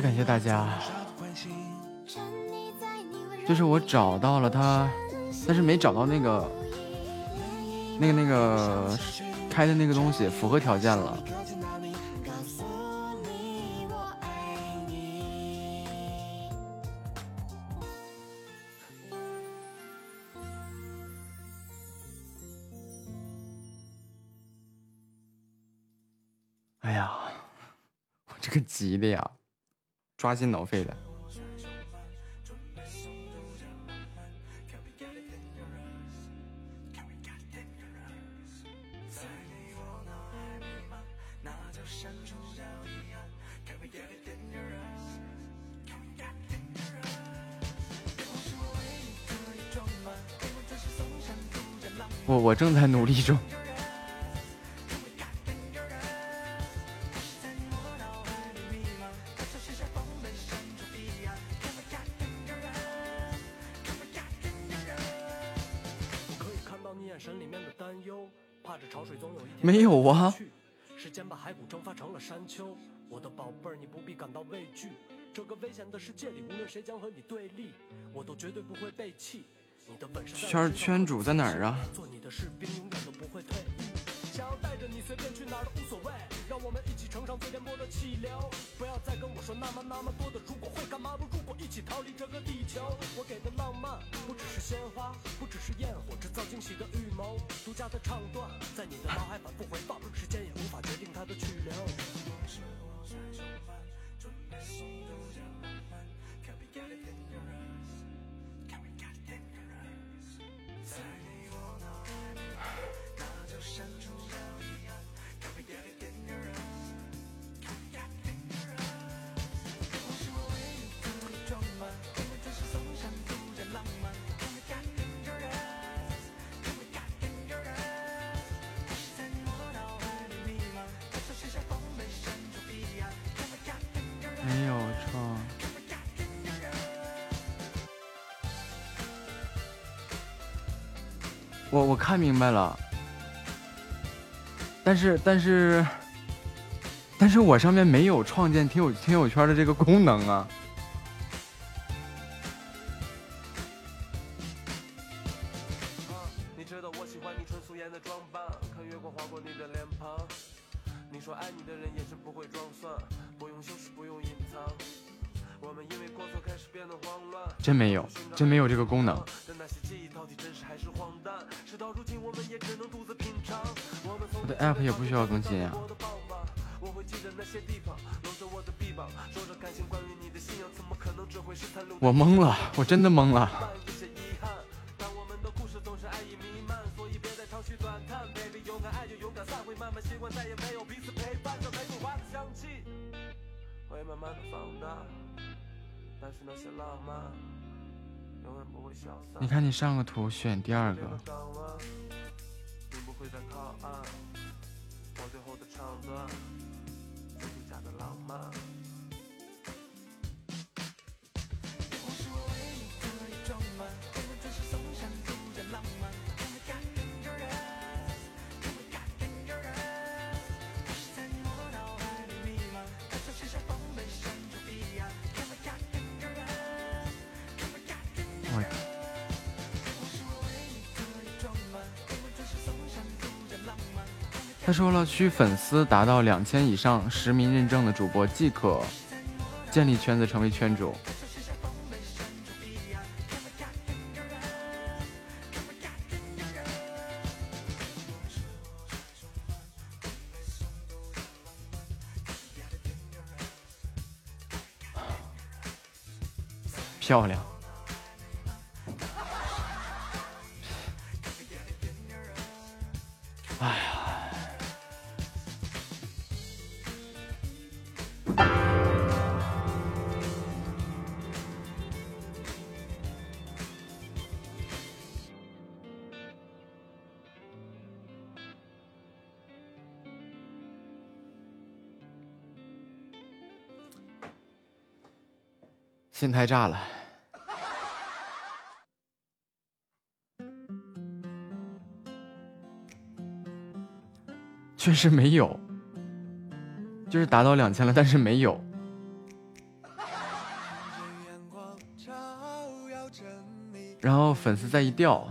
感谢大家，就是我找到了他，但是没找到那个那个那个开的那个东西符合条件了。哎呀，我这个急的呀！抓心挠肺的。我我正在努力中。没有啊。时间把骸骨蒸发成了山丘，我的宝贝儿，你不必感到畏惧。这个危险的世界里，无论谁将和你对立，我都绝对不会背弃。你的本事圈圈主在哪儿啊？做你的士兵，永远都不会退役。想要带着你随便去哪儿都无所谓，让我们一起乘上最颠簸的气流。不要再跟我说那么那么多的如果会干嘛不？如果一起逃离这个地球，我给的浪漫不只是鲜花，不只是焰火，制造惊喜的谋，独家的唱段在你的脑海反复回放，时间也无法决定它的去留。我我看明白了，但是但是但是我上面没有创建听友听友圈的这个功能啊。你知道我喜欢你纯素颜的装扮，看月光划过你的脸庞。你说爱你的人也是不会装蒜，不用修饰，不用隐藏。真没有，真没有这个功能。么可能只会是残留？我懵了，我真的懵了。一些遗憾，但我们的故事需粉丝达到两千以上实名认证的主播即可建立圈子，成为圈主。漂亮。心态炸了。确实没有，就是达到两千了，但是没有。然后粉丝再一掉，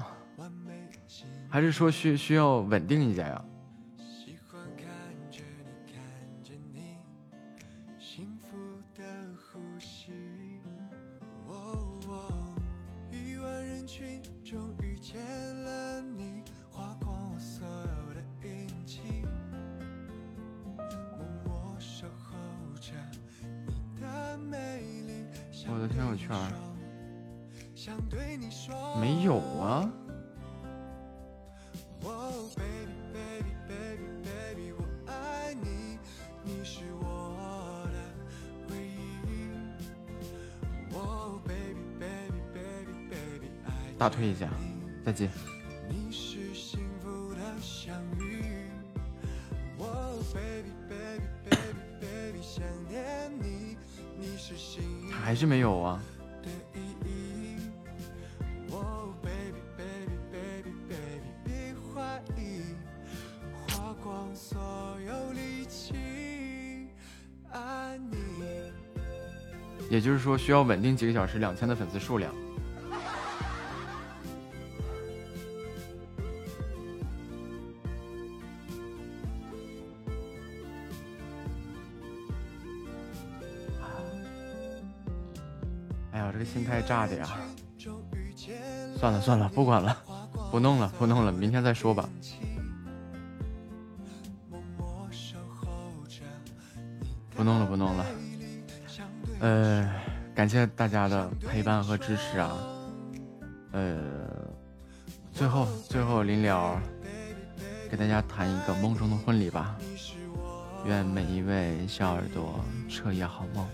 还是说需需要稳定一下呀？朋友圈没有啊大推一下，再见。是没有啊。也就是说，需要稳定几个小时两千的粉丝数量。算了算了，不管了，不弄了不弄了，明天再说吧。不弄了不弄了，呃，感谢大家的陪伴和支持啊，呃，最后最后临了，给大家谈一个梦中的婚礼吧，愿每一位小耳朵彻夜好梦，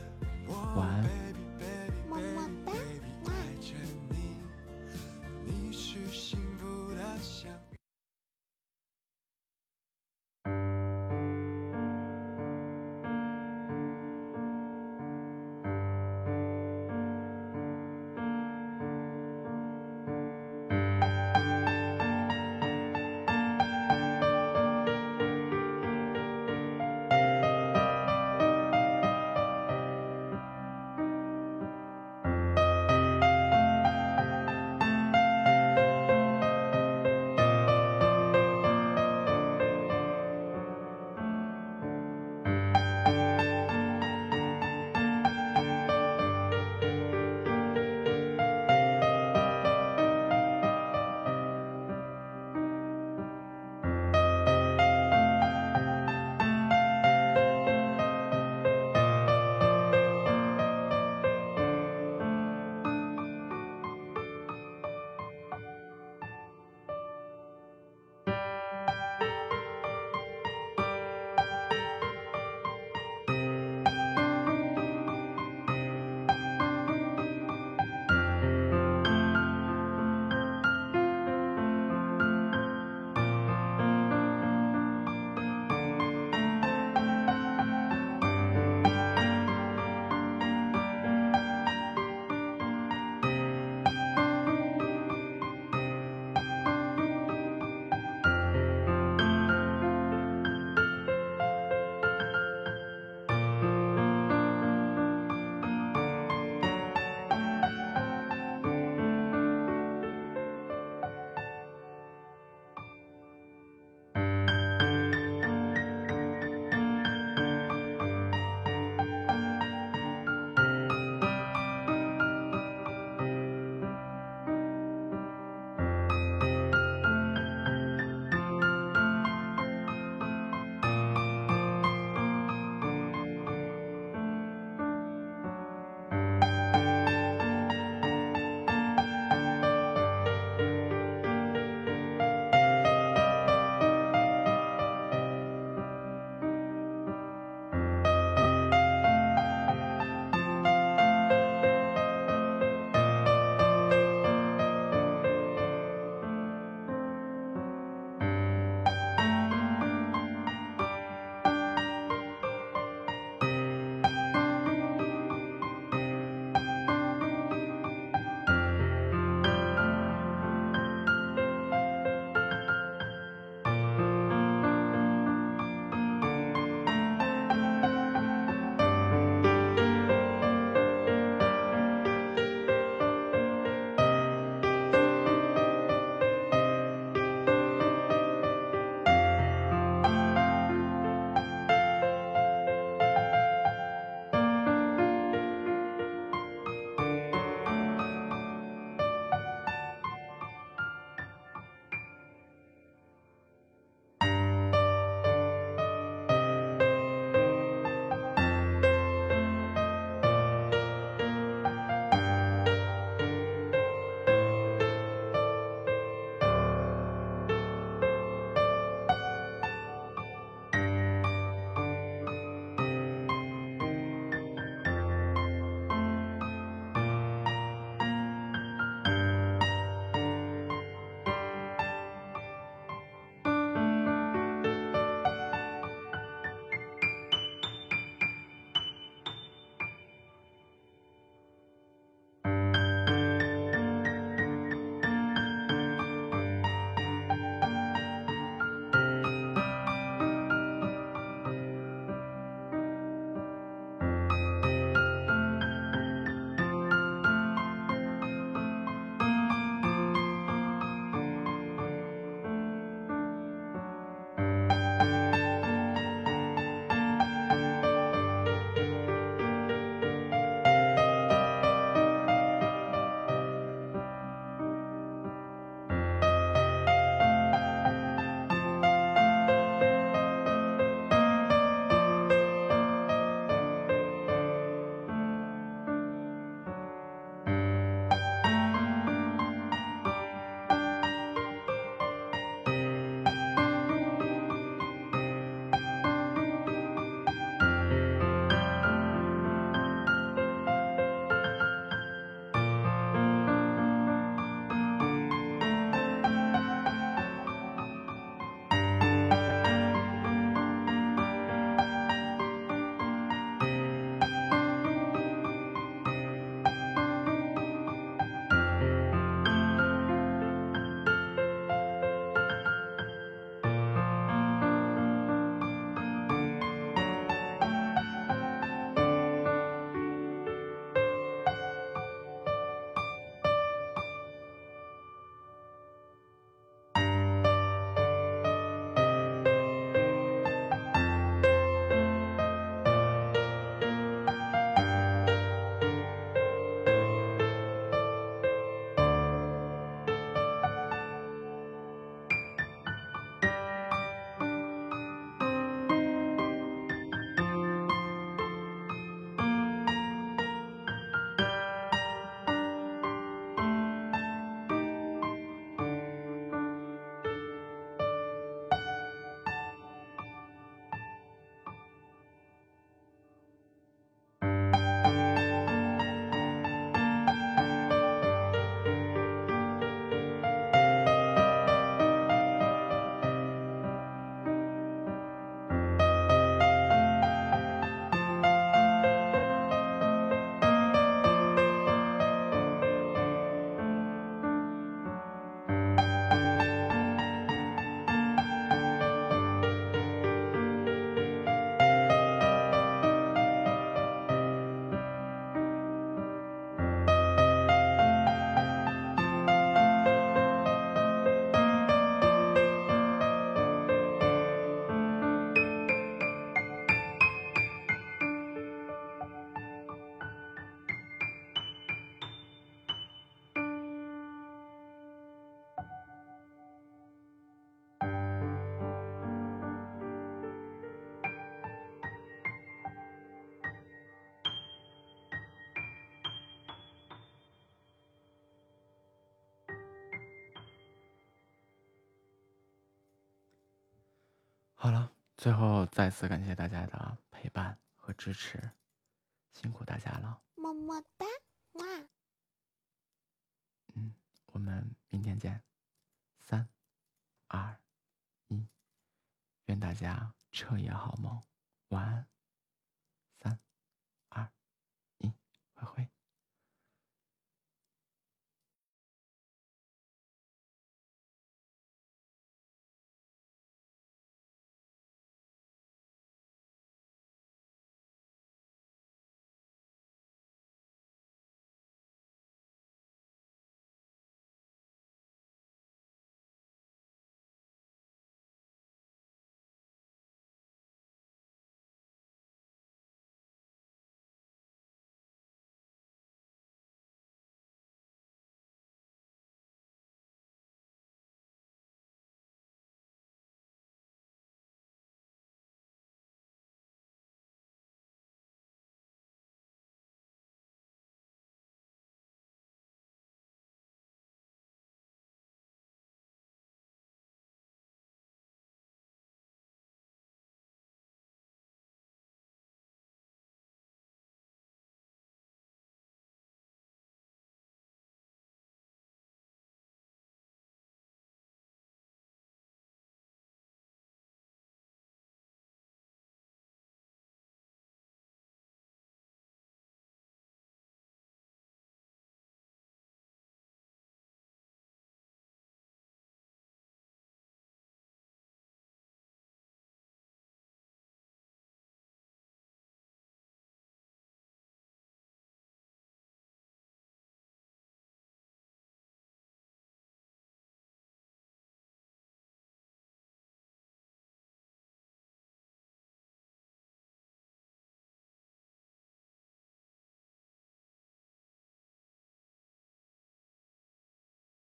好了，最后再次感谢大家的陪伴和支持，辛苦大家了。么么哒，